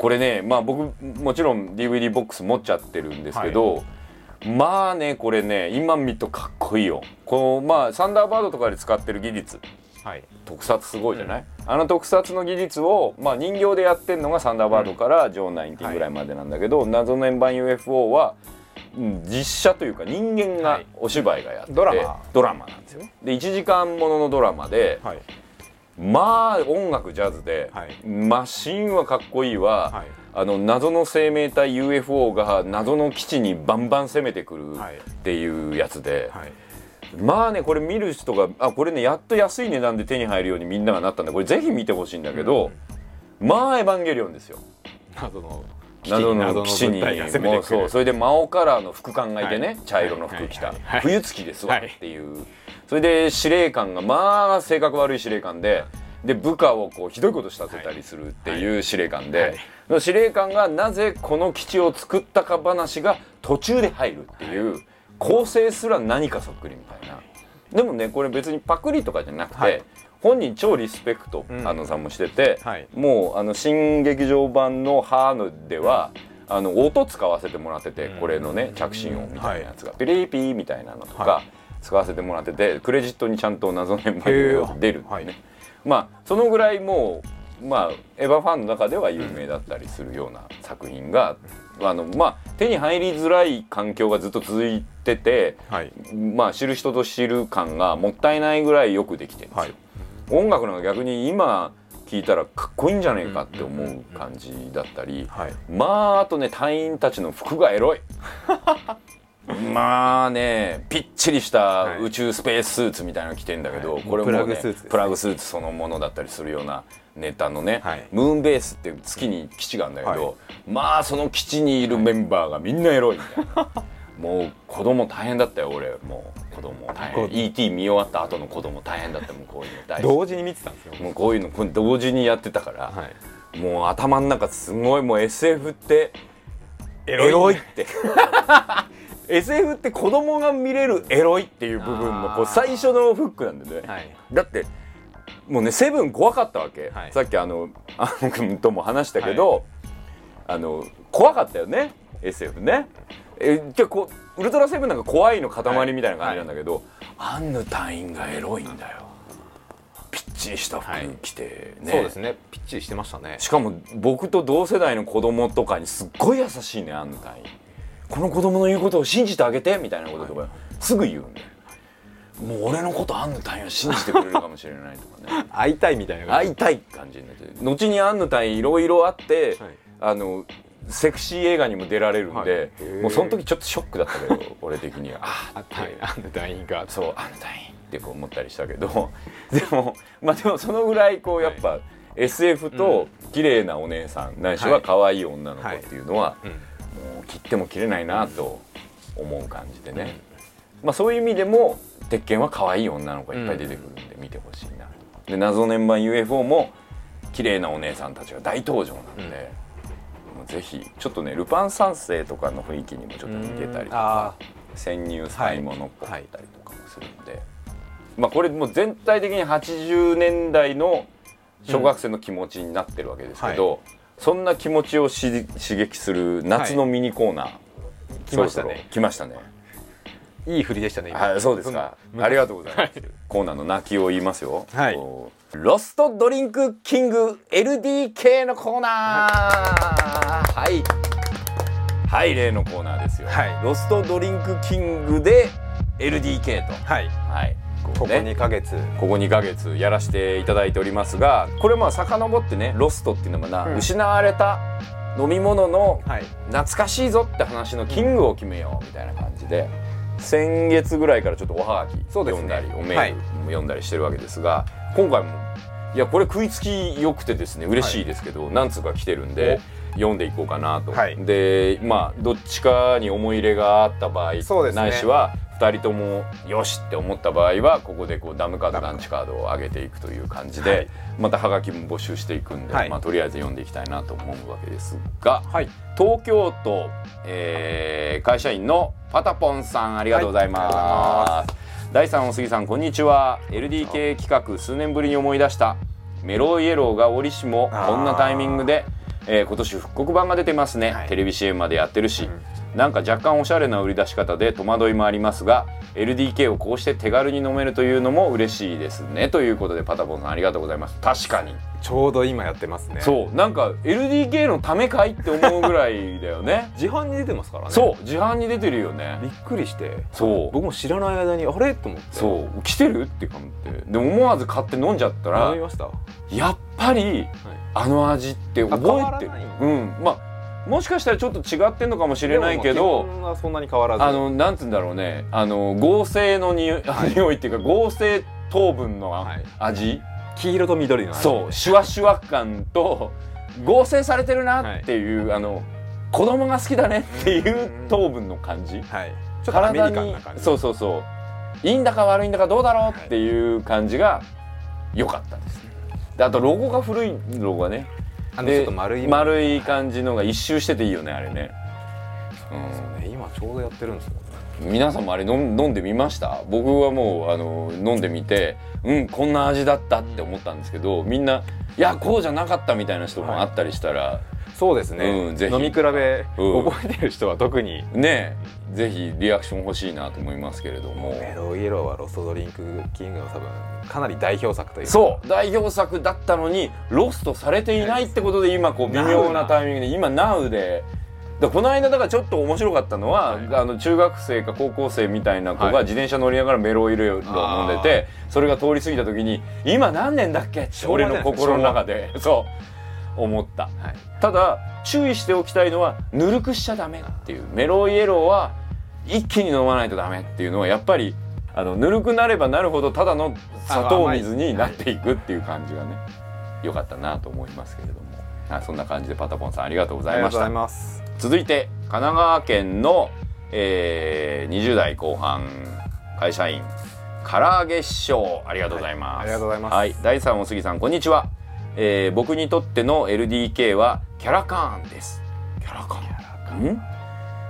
これねまあ僕もちろん DVD ボックス持っちゃってるんですけど、まあねこれね今見るとかっこいいよ。このまあサンダーバードとかで使ってる技術。はい。特撮すごいじゃない、あの特撮の技術を、まあ、人形でやってるのがサンダーバードからジョー19ぐらいまでなんだけど、謎の円盤 UFO は、うん実写というか人間がはい。お芝居がやってて、ドラマ。ドラマなんですよ。で1時間もののドラマで、はいまあ音楽ジャズで、はい。マシンはかっこいいわ、はい。あの謎の生命体 UFO が謎の基地にバンバン攻めてくるはい。っていうやつで、はい。まあねこれ見る人があこれねやっと安い値段で手に入るようにみんながなったんでこれぜひ見てほしいんだけど、まあエヴァンゲリオンですよ。謎の謎の基地にもうそう。それで魔王カラーの副官がいてね、はい。茶色の服着た、冬月ですわはいっていう、それで司令官がまあ性格悪い司令官でで部下をこうひどいことさせたりするっていう司令官で、はい。司令官がなぜこの基地を作ったか話が途中で入るっていう、構成すら何かそっくりみたいな。でもねこれ別にパクリとかじゃなくて、はい。本人超リスペクト、うん。あのさんもしてて、はい。もうあの新劇場版の「ハーヌ」ではあの音使わせてもらってて、うん。これのね着信音みたいなやつが、はピリピーみたいなのとか、は使わせてもらっててクレジットにちゃんと謎の円盤へー。が出るんでね、はい。まあそのぐらいもうまあエヴァファンの中では有名だったりするような作品が、あのまあ手に入りづらい環境がずっと続いててはい。まあ知る人と知る感がもったいないぐらいよくできてるんですよ。はい。音楽なんか逆に今聴いたらかっこいいんじゃねえかって思う感じだったりはい。まああとね隊員たちの服がエロい まあねぴっちりした宇宙スペーススーツみたいなの着てんだけど、はい。これも、ね、プラグスーツね。プラグスーツそのものだったりするようなネタのね、はい。ムーンベースって月に基地があるんだけど、はい。まあその基地にいるメンバーがみんなエロいみたい。な。もう子供大変だったよ俺もう子供大変。ET 見終わった後の子供大変だったもうこういうの大同時に見てたんですよ。もうこういうのこれ同時にやってたから、はい。もう頭の中すごいもう SF ってエロいって SF って子供が見れるエロいっていう部分のこう最初のフックなんだよね、はい。だってもうねセブン怖かったわけ、はい。さっきあの あの君とも話したけど、あの怖かったよね SF ね。えじゃあこうウルトラセブンなんか怖いの塊みたいな感じなんだけど、アンヌ隊員がエロいんだよ。ぴっちりした服着て、ね。そうですね。ぴっちりしてましたね。しかも僕と同世代の子供とかにすっごい優しいねあんたにこの子供の言うことを信じてあげてみたいなこととかすぐ言うんだよもう俺のことあんたには信じてくれるかもしれないとかね。会いたいみたいな会いたい感じになって後にあんたにいろいろあって、はい。あのセクシー映画にも出られるんで、はい。もうその時ちょっとショックだったけど俺的には。ああはい。あの団員が。そうあんたにってこう思ったりしたけど でもまあでもそのぐらいこうやっぱ、SF と綺麗なお姉さんないしは可愛い女の子っていうのは、うんもう切っても切れないなと思う感じでね、まあそういう意味でも鉄拳は可愛い女の子がいっぱい出てくるんで見てほしいなで謎年版 UFO も綺麗なお姉さんたちが大登場なんで、もうぜひちょっとねルパン三世とかの雰囲気にもちょっと似てたりとかあ潜入スパイものっぽかったりとかもするんで、まあこれもう全体的に80年代の小学生の気持ちになってるわけですけど、そんな気持ちをし刺激する夏のミニコーナー、来ましたね。来ましたね。ーいい振りでしたね今。はいそうですか。うんありがとうございます、コーナーの泣きを言いますよ。はい。ロストドリンクキング LDK のコーナー。はい。はい例のコーナーですよ、はい。ロストドリンクキングで LDK と。はい。はいこここうね2ヶ月。ここ2ヶ月やらせていただいておりますがこれまあ遡ってねロストっていうのはな、うん。失われた飲み物のはい。懐かしいぞって話のキングを決めようみたいな感じで先月ぐらいからちょっとおはがき読んだり、おメはい。ールも読んだりしてるわけですが今回もいやこれ食いつきよくてですね嬉しいですけど、何通か来てるんで読んでいこうかなと、はい。でまあどっちかに思い入れがあった場合、ね。ないしは2人ともよしって思った場合はここでこうダムカードランチカードを上げていくという感じで、はい。またハガキも募集していくんで、はい。まあ、とりあえず読んでいきたいなと思うわけですがはい。東京都、えー会社員のパタポンさんありがとうございます。第3お杉さんこんにちは。LDK 企画数年ぶりに思い出したメロイエローが折しもこんなタイミングで、えー今年復刻版が出てますね、はい。テレビ CM までやってるし、なんか若干おしゃれな売り出し方で戸惑いもありますが LDK をこうして手軽に飲めるというのも嬉しいですね。ということでパタポンさんありがとうございます。確かに。ちょうど今やってますね。そう。なんか LDK のためかいって思うぐらいだよね。自販に出てますからね。そう。自販に出てるよね。びっくりして。そう。僕も知らない間にあれ？と思って。そう。来てる？って感じで。でも思わず買って飲んじゃったら飲みました？やっぱりあの味って覚えてる。うん。まあもしかしたらちょっと違ってんのかもしれないけどそんなに変わらず。あのなんつうんだろうね。あの合成のにおい、匂いっていうか合成糖分のはい。味、黄色と緑の味。そうシュワシュワ感と合成されてるなっていう、あの子供が好きだねっていう糖分の感じ、はい。ちょっとアメリカンにな感じ。そうそうそう。いいんだか悪いんだかどうだろうっていう感じが良かったですね。であとロゴが古いロゴがねあのちょっと丸い。丸い感じのが一周してていいよねあれね、そうね今ちょうどやってるんですよ皆さんもあれ飲ん飲んでみました？僕はもうあの飲んでみてうんこんな味だったって思ったんですけどみんないやこうじゃなかったみたいな人もあったりしたら、そうですね、うんぜひ。飲み比べ、うん。覚えてる人は特に。ねえぜひリアクション欲しいなと思いますけれども。メロイエローはロストドリンクキングの多分かなり代表作というか。そう代表作だったのにロストされていないってことで今こう微妙なタイミングで今 NOW で。だこの間だからちょっと面白かったのは、はい。あの中学生か高校生みたいな子はい。が自転車乗りながらメロイルを飲んでてそれが通り過ぎた時に今何年だっけ？って俺の心の中で。そう思った。はい。ただ注意しておきたいのはぬるくしちゃダメっていう。メロイエローは一気に飲まないとダメっていうのはやっぱりあのぬるくなればなるほどただの砂糖水になっていくっていう感じがね良かったなと思いますけれども、はい、そんな感じでパタポンさんありがとうございました。続いて神奈川県の、えー、20代後半会社員唐揚げ師匠ありがとうございます、はいありがとうございます。はい、第3お杉さんこんにちは、えー、僕にとっての LDK はキャラカーンです。キャラカーン。ん、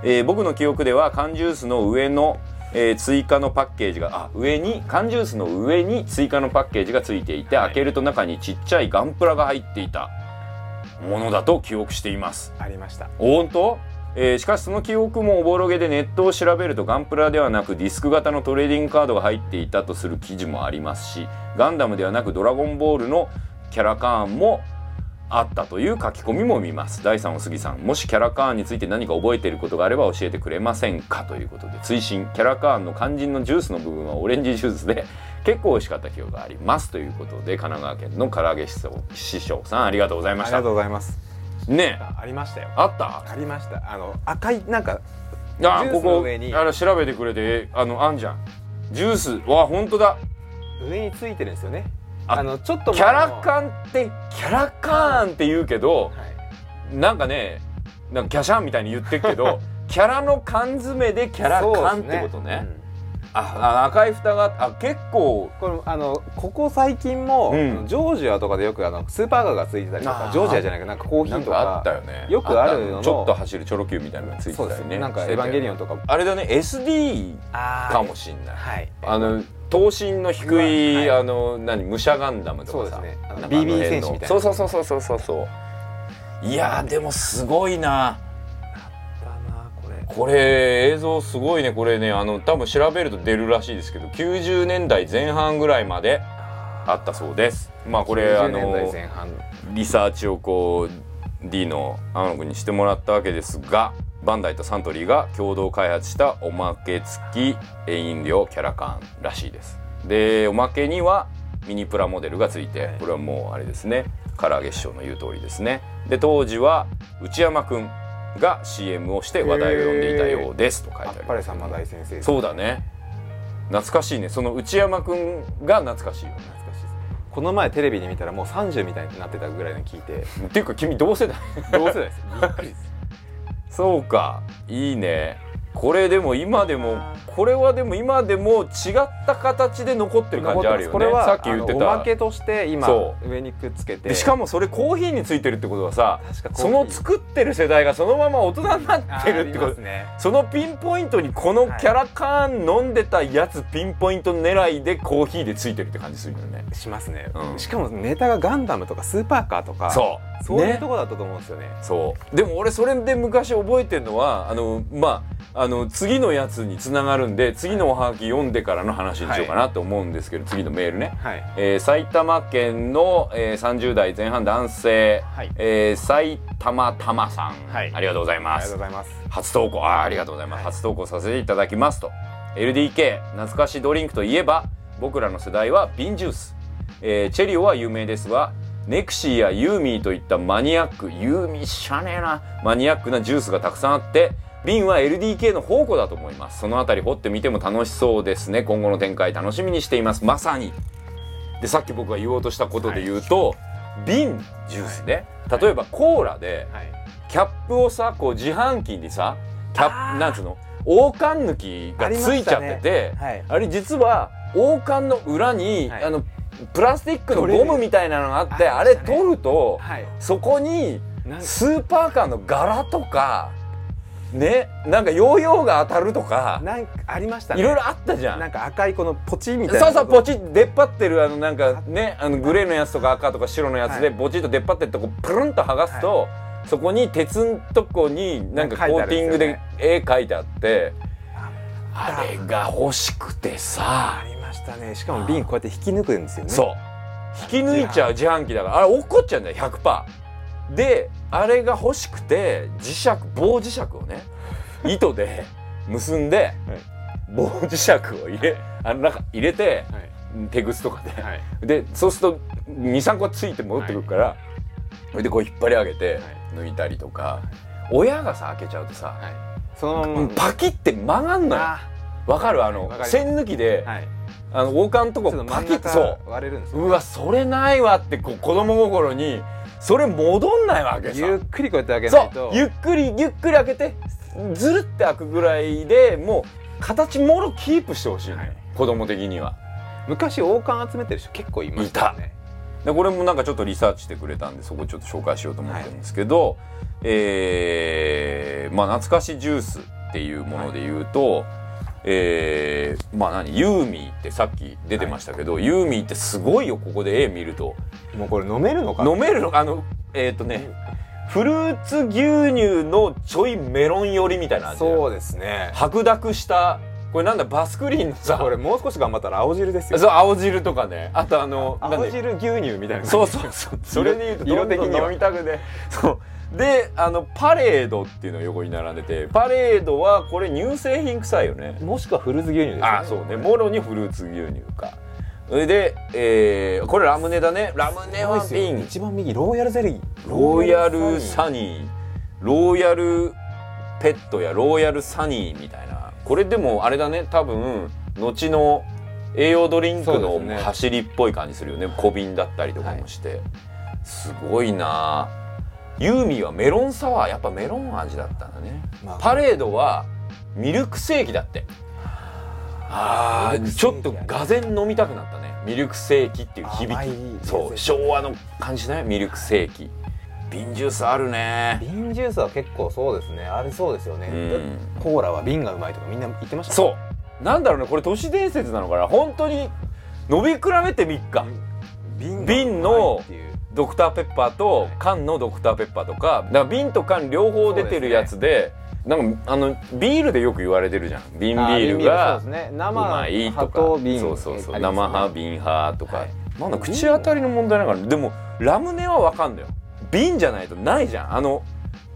えー、僕の記憶では缶ジュースの上のえー追加のパッケージがあ上に缶ジュースの上に追加のパッケージがついていて、はい。開けると中にちっちゃいガンプラが入っていたものだと記憶しています。ありました。本当、えーしかしその記憶もおぼろげでネットを調べるとガンプラではなくディスク型のトレーディングカードが入っていたとする記事もありますしガンダムではなくドラゴンボールのキャラカーンもあったという書き込みも見ます。第3お杉さんもしキャラカーンについて何か覚えていることがあれば教えてくれませんかということで追伸キャラカーンの肝心のジュースの部分はオレンジジュースで結構美味しかった記憶がありますということで神奈川県の唐揚げ師匠師匠さんありがとうございました。ありがとうございますねえあありましたよ。あった。ありました。あの赤いなんかあジュースここの上に。あれ調べてくれてあのあんじゃん。ジュースわ本当だ。上についてるんですよねああのちょっとキャランカンってキャラカーンって言うけどはい。なんかねなんかキャシャンみたいに言ってるけど キャラの缶詰でキャラカンってことね。うん。ああ赤い蓋があ結構これあのここ最近も、うん。ジョージアとかでよくあのスーパーカーがついてたりとかジョージアじゃないかなんかコーヒーとかかあったよね。よくあるのちょっと走るチョロ Q みたいなのがついてたそうよね。なんか「してたよねエヴァンゲリオン」とか。あれだね SD あかもしんない。はい。あの頭身の低い、はい。あの何武者ガンダムとかさ。ね。BB 戦士みたいな。そうそうそうそうそうそうそう。いやーでもすごいな。これ。これ映像すごいね。これねあの多分調べると出るらしいですけど90年代前半ぐらいまであったそうです。まあこれあ90年代のリサーチをこう D の天野くんにしてもらったわけですがバンダイとサントリーが共同開発したおまけ付き飲料キャラカンらしいです。でおまけにはミニプラモデルがついてこれはもうあれですね。唐揚げ師匠の言う通りですね。で当時は内山くんが CM をして話題を呼んでいたようですと書いてあります。あっぱれさんま大先生そうだね。懐かしいね。その内山くんが懐かしいよね。この前テレビで見たらもう30みたいになってたぐらいの聞いて。っていうか君同世代。同世代です。びっくりですそうか。いいね。これでも今でもこれはでも今でも違った形で残ってる感じあるよね。これはさっき言ってあのおたまけとして今そ上にくっつけて。でしかもそれコーヒーについてるってことはさその作ってる世代がそのまま大人になってるってこと。ね。そのピンポイントにこのキャラカーン飲んでたやつピンポイント狙いでコーヒーでついてるって感じするよね。しますね、うん。しかもネタがガンダムとかスーパーカーとかそうそういうねとこだったと思うんですよね。そう。でも俺それで昔覚えてるのはあのまああの次のやつにつながるんで次のおはがき読んでからの話にしようかなと思うんですけど、次のメールね、はい。えー埼玉県の、えー、30代前半男性、はい。えー埼玉玉さん、はい。ありがとうございありがとますうございます。初投稿。あーありがとうございます、はい。初投稿させていただきますと。LDK 懐かしドリンクといえば僕らの世代は瓶ジュース、えーチェリオは有名ですがネクシーやユーミーといったマニアックユーミーしゃねえなマニアックなジュースがたくさんあって瓶は LDK の宝庫だと思います。そのあたり掘ってみても楽しそうですね。今後の展開楽しみにしています。まさに。でさっき僕が言おうとしたことで言うと、瓶ジュースね、例えばコーラではい。キャップをさこう自販機にさキャップなんつうの？王冠抜きがついちゃっててあ,、はい。れ実は王冠の裏に、はい。あのプラスチックのゴムみたいなのがあってあれ取るとはい。そこにスーパーカーの柄とかねなんかヨーヨーが当たるとかなんかありましたね。いろいろあったじゃん。なんか赤いこのポチみたいな。そうそうポチッ出っ張ってるあのなんかねあのグレーのやつとか赤とか白のやつではい。ポチッと出っ張ってるとこプルンと剥がすと、そこに鉄んとこになんかコーティングで絵描いてあってあれが欲しくてあさりましたね。しかも瓶こうやって引き抜くんですよね。そう。引き抜いちゃう自販機だから。あれ落っこっちゃうんだよ100%であれが欲しくて磁石棒磁石をね糸で結んで、棒磁石を入れあの中入れてはい。手ぐすとかで、はい。でそうすると23個ついて戻ってくるから、それでこう引っ張り上げて抜いたりとか、親がさ開けちゃうとさ、はい。そのパキって曲がんのよ。あわかる？あのわかります。線抜きで、はい。あの王冠のとこパキッてそう。割れるんですようわそれないわってこう子供心にそれ戻んないわけさ。ゆっくりこうやって開けそないうとゆっくりゆっくり開けてずるって開くぐらいでもう形もろキープしてほしいのよ、はい。子供的には。昔王冠集めてる人結構いましたよね。でこれもなんかちょっとリサーチしてくれたんでそこちょっと紹介しようと思ってるんですけど、えーまあ懐かしジュースっていうもので言うと、えーまあ何ユーミーってさっき出てましたけど、ユーミーってすごいよここで絵見ると。もうこれ飲めるのか飲めるのあのえっ、とねフルーツ牛乳のちょいメロン寄りみたいな味そうですね。白濁したこれなんだバスクリーンのさこれもう少し頑張ったら青汁ですよ。そう青汁とかね。あとあの青汁牛乳みたいなそうそうそう。それで言うと色的には飲みたくてそうであのパレードっていうのが横に並んでてパレードはこれ乳製品臭いよね。もしくはフルーツ牛乳ですよね。あそうね。もろにフルーツ牛乳か。それで、えーこれラムネだね。ラムネは瓶一番右ローヤルゼリー。ローヤルサニー。ローヤルペットやローヤルサニーみたいな。これでもあれだね。多分後の栄養ドリンクの走りっぽい感じするよね。小瓶だったりとかもして、すごいなユーミーはメロンサワーやっぱメロン味だったんだね。まあ。パレードはミルクセーキだって。あーちょっとがぜん飲みたくなったね。ミルクセーキっていう響き。そう昭和の感じだよミルクセーキ。瓶ジュースあるね。瓶ジュースは結構そうですね。ありそうですよね、うん。コーラは瓶がうまいとかみんな言ってました？そう。なんだろうねこれ都市伝説なのかな？本当に飲み比べてみっか。瓶瓶のっていうドクターペッパーと缶のドクターペッパーとかだから瓶と缶両方出てるやつでなんかあのビールでよく言われてるじゃん。瓶ビールがそうまいとか。生派瓶派とか、はい。まだ口当たりの問題だからでもラムネはわかんだよ。瓶じゃないとないじゃん。あの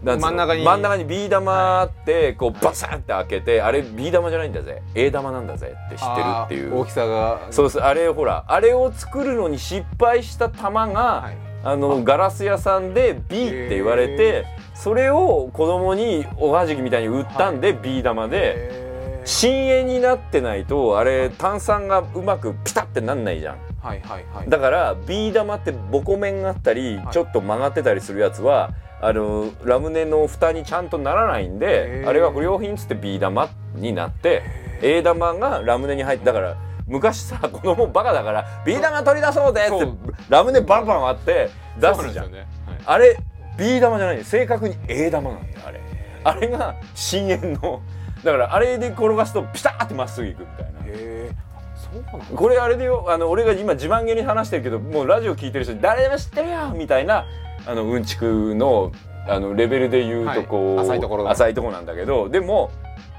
真ん中に。真ん中にビー玉あって、こうバサンって開けてあれビー玉じゃないんだぜ。A 玉なんだぜって知ってるっていう。大きさが。そうそうあれほらあれを作るのに失敗した玉が、はいあのガラス屋さんで B って言われてそれを子供におはじきみたいに売ったんで、ビー玉で。深淵になってないとあれ炭酸がうまくピタってなんないじゃん。はいはいはい。だからビー玉ってボコ面があったり、はい。ちょっと曲がってたりするやつはあのラムネの蓋にちゃんとならないんであれが不良品っつってビー玉になって A 玉がラムネに入ってだから昔さ子供バカだからビー玉取り出そうぜってラムネバンバン割って出すじゃん。ね。あれビー玉じゃない。正確に A 玉なんだよあれ。あれが深淵のだからあれで転がすとピタッてまっすぐいくみたいな。へえ。これあれでよ。あの俺が今自慢げに話してるけどもうラジオ聞いてる人誰でも知ってるよみたいなあのうんちくのあのレベルで言うとこう、はい。浅いとこ浅いところなんだけどでも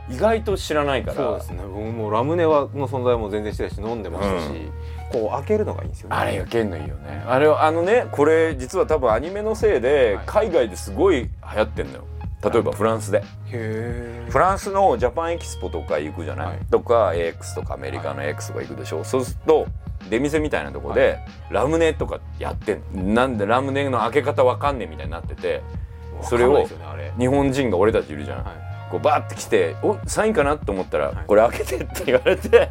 意外と知らないから。そうですね。僕もラムネはの存在も全然してたし飲んでましたし、こう開けるのがいいんですよね。あれがけんのいいよね。あれあのねこれ実は多分アニメのせいではい。海外ですごい流行ってんのよ。例えばフランスで。へえフランスのジャパンエキスポとか行くじゃない、はい。とか AX とかアメリカの X とか行くでしょ、そうすると出店みたいなとこで、ラムネとかやってんなんでラムネの開け方わかんねえみたいになっててそれを日本人が俺たちいるじゃん、はいこうバーって来て「おサインかな?」と思ったら、はい。これ開けて」って言われて。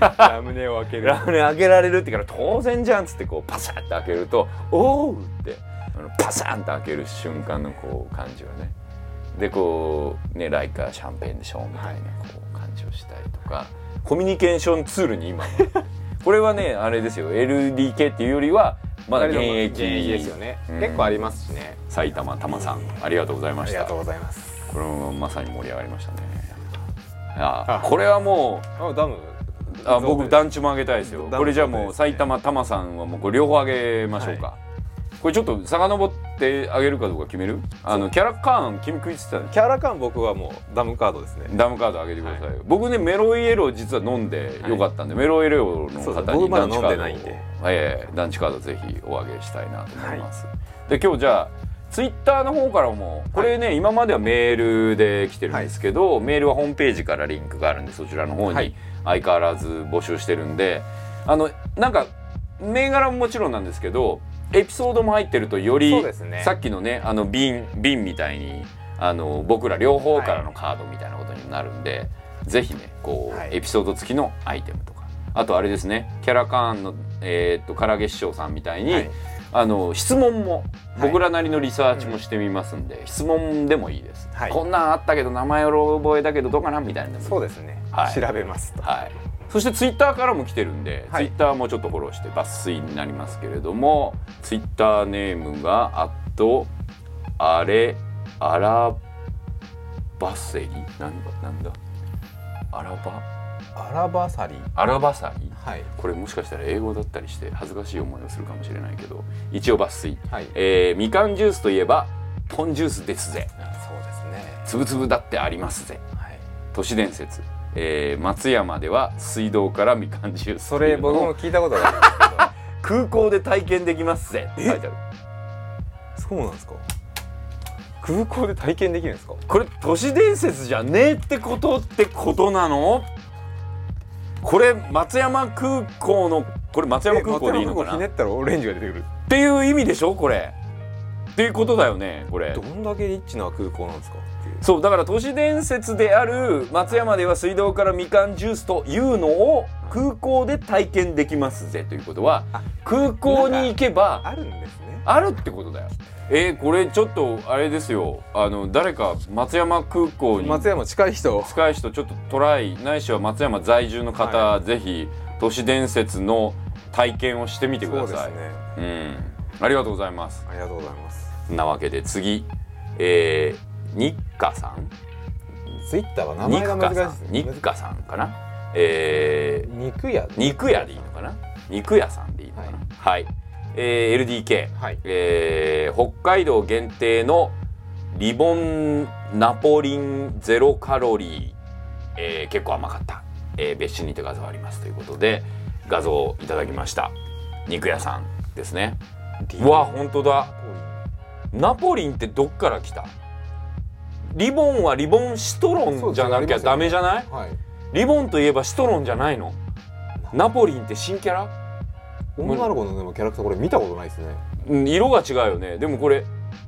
ラムネを開ける。ラムネ開けられるってから当然じゃんっつってこうパサッて開けると「おう!」ってあのパサンって開ける瞬間のこう感じはね。でこうねライカシャンペーンでしょみたいなこう感じをしたりとか。コミュニケーションツールに今。これはねあれですよ。LDK っていうよりはまだ現役現役ですよね、うん。結構ありますしね。埼玉玉さんありがとうございました。ありがとうございますこれもまさに盛り上がりましたね。ああ。これはもうあダム。あ僕団地もあげたいですよ。これじゃあもう埼玉タマさんはもうこれ両方あげましょうか、これちょっと遡ってあげるかどうか決める？あのキャラカーン君食いついてたね。キャラ感僕はもうダムカードですね。ダムカードあげてくださいよ、僕ねメロイエロー実は飲んでよかったんで、メロイエローの方に団地カードを。ええ団地カードぜひおあげしたいなと思います、で今日じゃあツイッターの方からもこれね、今まではメールで来てるんですけど、メールはホームページからリンクがあるんでそちらの方にはい。相変わらず募集してるんで。あのなんか銘柄ももちろんなんですけどエピソードも入ってるとより、ね。さっきのねあの瓶瓶みたいにあの僕ら両方からのカードみたいなことになるんで、ぜひねこう、はい。エピソード付きのアイテムとか。あとあれですねキャラカーンの、えーっと唐揚げ師匠さんみたいに、はいあの質問もはい。僕らなりのリサーチもしてみますんで、質問でもいいです、はい。こんなんあったけど名前を覚えたけどどうかなみたいなそうですね、はい。調べますと。はい、そしてツイッターからも来てるんで、はい。ツイッターもちょっとフォローして抜粋になりますけれどもツイッターネームがあとあれアラバセリ？なんだなんだ？アラバ？アラバサリ。アラバサリ？はい。これもしかしたら英語だったりして恥ずかしい思いをするかもしれないけど一応抜粋、はい。えーみかんジュースといえばポンジュースですぜ。そうですね。つぶつぶだってありますぜ。はい。都市伝説、えー松山では水道からみかんジュース。それ僕も聞いたことがあるんです 空港で体験できますぜ。って書いてあるけどそうなんですか？空港で体験できるんですか？これ都市伝説じゃねえってことってことなの？これ松山空港のこれ松山空港でいいのかな？っひねったらオレンジが出てくる。ていう意味でしょ？これ。っていうことだよねこれ。どんだけリッチな空港なんですかそうだから都市伝説である松山では水道からみかんジュースというのを空港で体験できますぜということはあ空港に行けばあるんですね。あるってことだよえー、これちょっとあれですよ。あの誰か松山空港に松山近い人。近い人ちょっとトライないしは松山在住の方、はぜひ都市伝説の体験をしてみてください。そうですね。うん。ありがとうございます。ありがとうございます。なわけで次。えー、日課さん。ツイッターは名日前が課さん難しい。日課さん。かな。えー、肉屋。肉屋でいいのかな。肉屋さんでいいのかな。はい、えー、LDK、はい。えー北海道限定のリボンナポリンゼロカロリー、えー結構甘かった、えー別紙にて画像ありますということで画像をいただきました。肉屋さんですね。うわ本当だ。ナポリンってどっから来た？リボンはリボンシトロンじゃなきゃダメじゃない？はい。リボンといえばシトロンじゃないの？ナポリンって新キャラ？女の子のでもキャラクターこれ見たことないですね。うん色が違うよね。でもこれ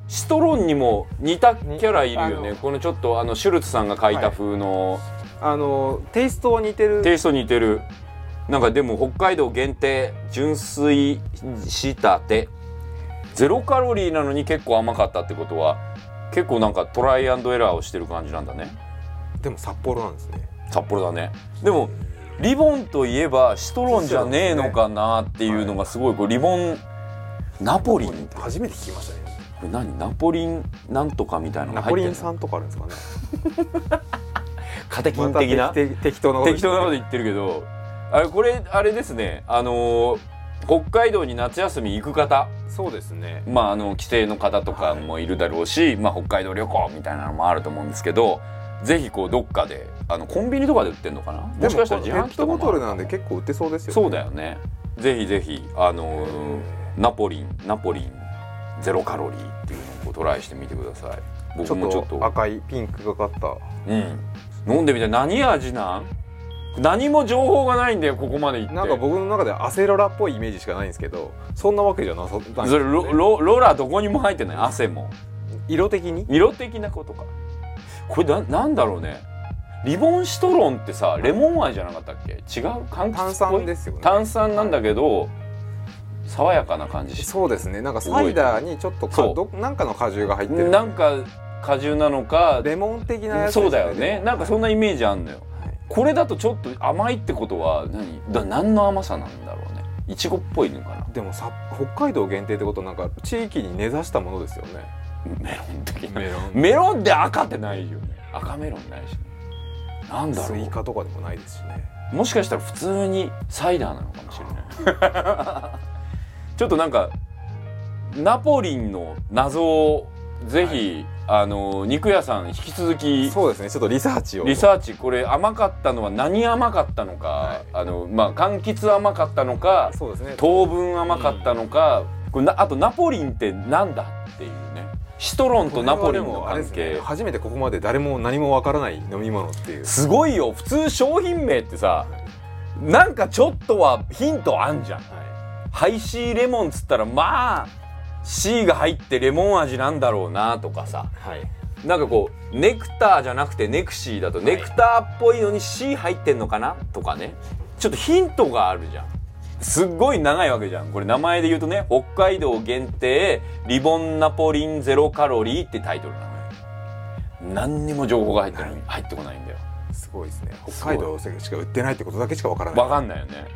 シトロンにも似たキャラいるよね。このちょっとあのシュルツさんが描いた風の、あのテイストは似てる。テイスト似てる。なんかでも北海道限定純粋仕立て。ゼロカロリーなのに結構甘かったってことは結構なんかトライアンドエラーをしてる感じなんだね。でも札幌なんですね。札幌だね。でもリボンといえばシトロンじゃねえのかなっていうのがすごいこうリボンナポリンって。初めて聞きましたね。これ何？ナポリンなんとかみたいなのがナポ入ってるリン酸とかあるんですかね。カテキン的な？また適適当なこと適当なこと言ってるけどあれこれあれですね。あのー北海道に夏休み行く方。そうですね。まああの帰省の方とかもいるだろうし、まあ、北海道旅行みたいなのもあると思うんですけどぜひこうどっかであのコンビニとかで売ってんのかな？もしかしたら自販機とか。もペットボトルなんで結構売ってそうですよね。そうだよね。ぜひぜひあのーナポリンナポリンゼロカロリーっていうのをトライしてみてください。ちょ僕もちょっと赤いピンクがかった。うん。飲んでみて何味なん？何も情報がないんだよここまでなんか僕の中ではアセロラっぽいイメージしかないんですけどそんなわけじゃなさそうそれロロロラどこにも入ってない。汗も。色的に？色的なことかこれななんだろうね。リボンシトロンってさレモン味じゃなかったっけ？違う？柑橘炭酸ですよね。炭酸なんだけど、爽やかな感じしそうですね。なんかサイダーにちょっとかどなんかの果汁が入ってる。なんか果汁なのかレモン的なやつそうだよね。なんかそんな、なイメージあんのよ。はい。これだとちょっと甘いってことは何？だ何の甘さなんだろうね。いちごっぽいのかな。でもさ北海道限定ってことはなんか地域に根ざしたものですよねメロン的な。メロン。メロンで赤ってないよね。赤メロンないし。ねなんだろスイうカとかでもないですしね。もしかしたら普通にサイダーなのかもしれない。ちょっとなんかナポリンの謎をぜひ、あの肉屋さん引き続きそうですね。ちょっとリサーチを。リサーチこれ甘かったのは何甘かったのか、はい。あのまあ柑橘甘かったのかそうですね。糖分甘かったのか、これなあとナポリンってなんだシトロンとナポリンの関係。ね。初めてここまで誰も何もわからない飲み物っていう。すごいよ。普通商品名ってさなんかちょっとはヒントあんじゃん。ハイシーレモンっつったらまあ C が入ってレモン味なんだろうなとかさ。はい。なんかこうネクターじゃなくてネクシーだとネクターっぽいのに C 入ってんのかなとかね。ちょっとヒントがあるじゃんすっごい長いわけじゃん。これ名前で言うとね北海道限定リボンナポリンゼロカロリーってタイトルなのよ。何にも情報が入ってない入ってこないんだよ。すごいですね。北海道しか売ってないってことだけしかわからない。わかんないよね。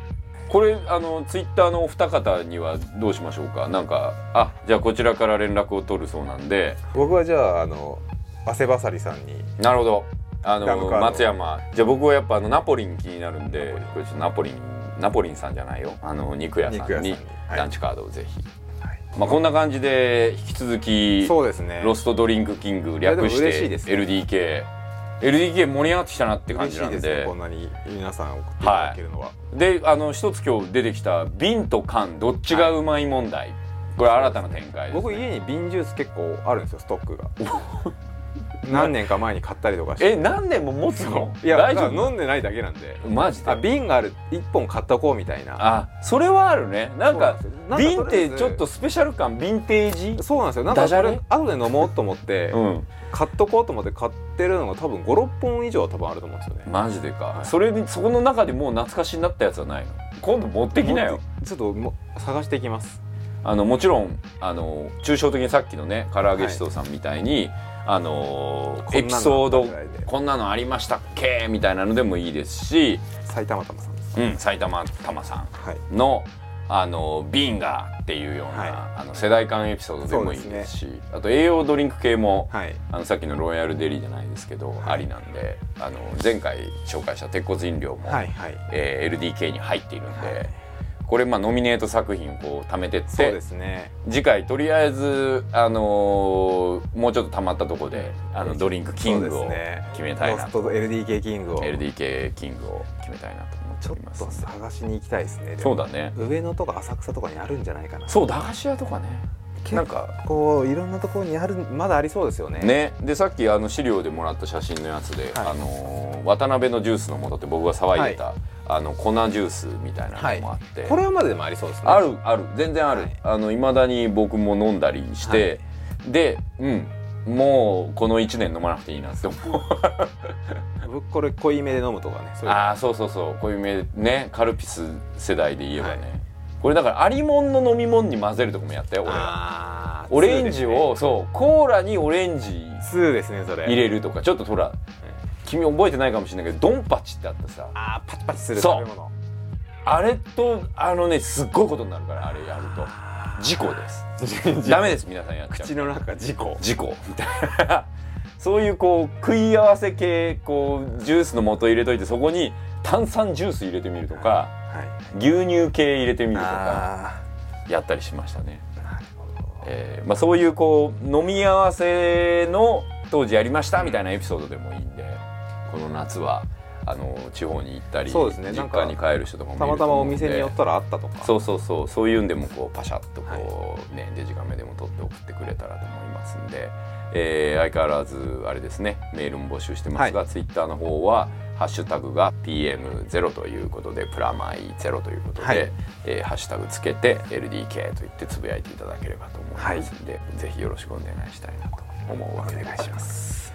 これあのツイッターのお二方にはどうしましょうか？なんかあじゃあこちらから連絡を取るそうなんで。僕はじゃああの汗ばさりさんに。なるほど。あの松山。じゃあ僕はやっぱあのナポリン気になるんでこれちょっとナポリンナポリンさんじゃないよ。あの肉屋さんに。ランチカードをぜひ、はい。まあこんな感じで引き続きそうですね。ロストドリンクキング略して嬉しいですね。LDK LDK 盛り上がってきたなって感じなんで。ねこんなに皆さん送っていただけるのは、であの一つ今日出てきた瓶と缶どっちがうまい問題、これ新たな展開です、ね、僕家に瓶ジュース結構あるんですよストックが 何年か前に買ったりとかして。え何年も持つの？いや大丈夫？飲んでないだけなんで。マジで？あ瓶がある1本買っとこうみたいな。あそれはあるね。なんか瓶ってちょっとスペシャル感ヴィンテージ？そうなんですよ。なんかそれ後で飲もうと思って、うん。買っとこうと思って買ってるのが多分56本以上は多分あると思うんですよね。マジでか、はい。それにそこの中でもう懐かしになったやつはないの？今度持ってきなよ。ちょっとも探していきます。あのもちろんあの抽象的にさっきのね唐揚げしとうさんみたいに、あのこんなのエピソードこんなのありましたっけ？みたいなのでもいいですし、埼玉玉さんです。うん、埼玉玉さはい。んのあのビンガーっていうような、はい。あの世代間エピソードでもいいですし。あと栄養ドリンク系も、はい。あのさっきのロイヤルデリーじゃないですけど、はい。ありなんであの前回紹介した鉄骨飲料も、はいはい。えー LDK に入っているんで、はいこれまあノミネート作品をこう貯めてってそうですね。次回とりあえず、あのーもうちょっと溜まったところであのドリンクキングを決めたいなと、ロスト LDK キングを。LDK キングを決めたいなと思ってちょっおります。と探しに行きたいですねそうだね。上野とか浅草とかにあるんじゃないかな。そう駄菓子屋とかね。なんかこういろんなところにあるまだありそうですよね。ね。でさっきあの資料でもらった写真のやつで、はい。あのー渡辺のジュースの素って僕が騒いでた、あの粉ジュースみたいなのもあって、これはまだでもありそうですね。あるある。全然ある、はい。あの未だに僕も飲んだりして、でうん。もうこの1年飲まなくていいなって思う。僕これ濃いめで飲むとかねああそうそうそう。こういうめね。カルピス世代で言えばね、これだからありもんの飲み物に混ぜるとかもやったよ俺。はオレンジを、ね。そう。コーラにオレンジツーですねそれ。入れるとかちょっとほら君覚えてないかもしれないけどドンパチってあったさ。あーパチパチするそう。食べ物。あれとあのねすっごいことになるからあれやると。事故です。ダメです皆さんやっちゃう。口の中事故。事故。みたいなそういうこう食い合わせ系こうジュースの素入れといてそこに炭酸ジュース入れてみるとかはい。牛乳系入れてみるとかあやったりしましたね、ーなるほど。えーまあ、そういうこう飲み合わせの当時やりましたみたいなエピソードでもいいんでこの夏はあの地方に行ったりそうですね。実家に帰る人とかもたまたまお店に寄ったらあったと。かそうそうそうそういうんでもこうパシャッとこう、ねデジカメでも撮って送ってくれたらと思いますんで、えー相変わらずあれですねメールも募集してますが、ツイッターの方はハッシュタグが PM0 ということでプラマイ0ということで、はい。えーハッシュタグつけて LDK と言ってつぶやいていただければと思いますんで、ぜひよろしくお願いしたいなと思うわけでございます。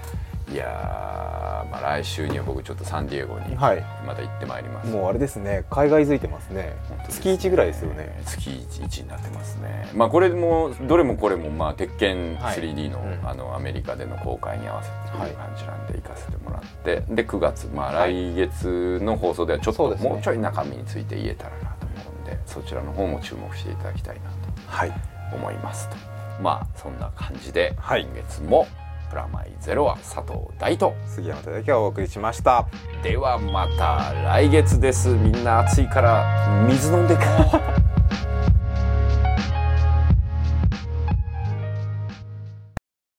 いやー、まあ、来週には僕ちょっとサンディエゴにはい。また行ってまいります。もうあれですね海外づいてますね。本当です月1ぐらいですよね。月 1, になってますね。まあこれもどれもこれもまあ鉄拳はい。3D の,、うん。あのアメリカでの公開に合わせていいう感じなんで行かせてもらって、で9月まあはい。来月の放送ではちょっともうちょい中身について言えたらなと思うんでそちらの方も注目していただきたいなはい。と思いますと。まあそんな感じではい。今月もプラマイゼロは佐藤大と杉山忠之がお送りしました。ではまた来月です。みんな暑いから水飲んでか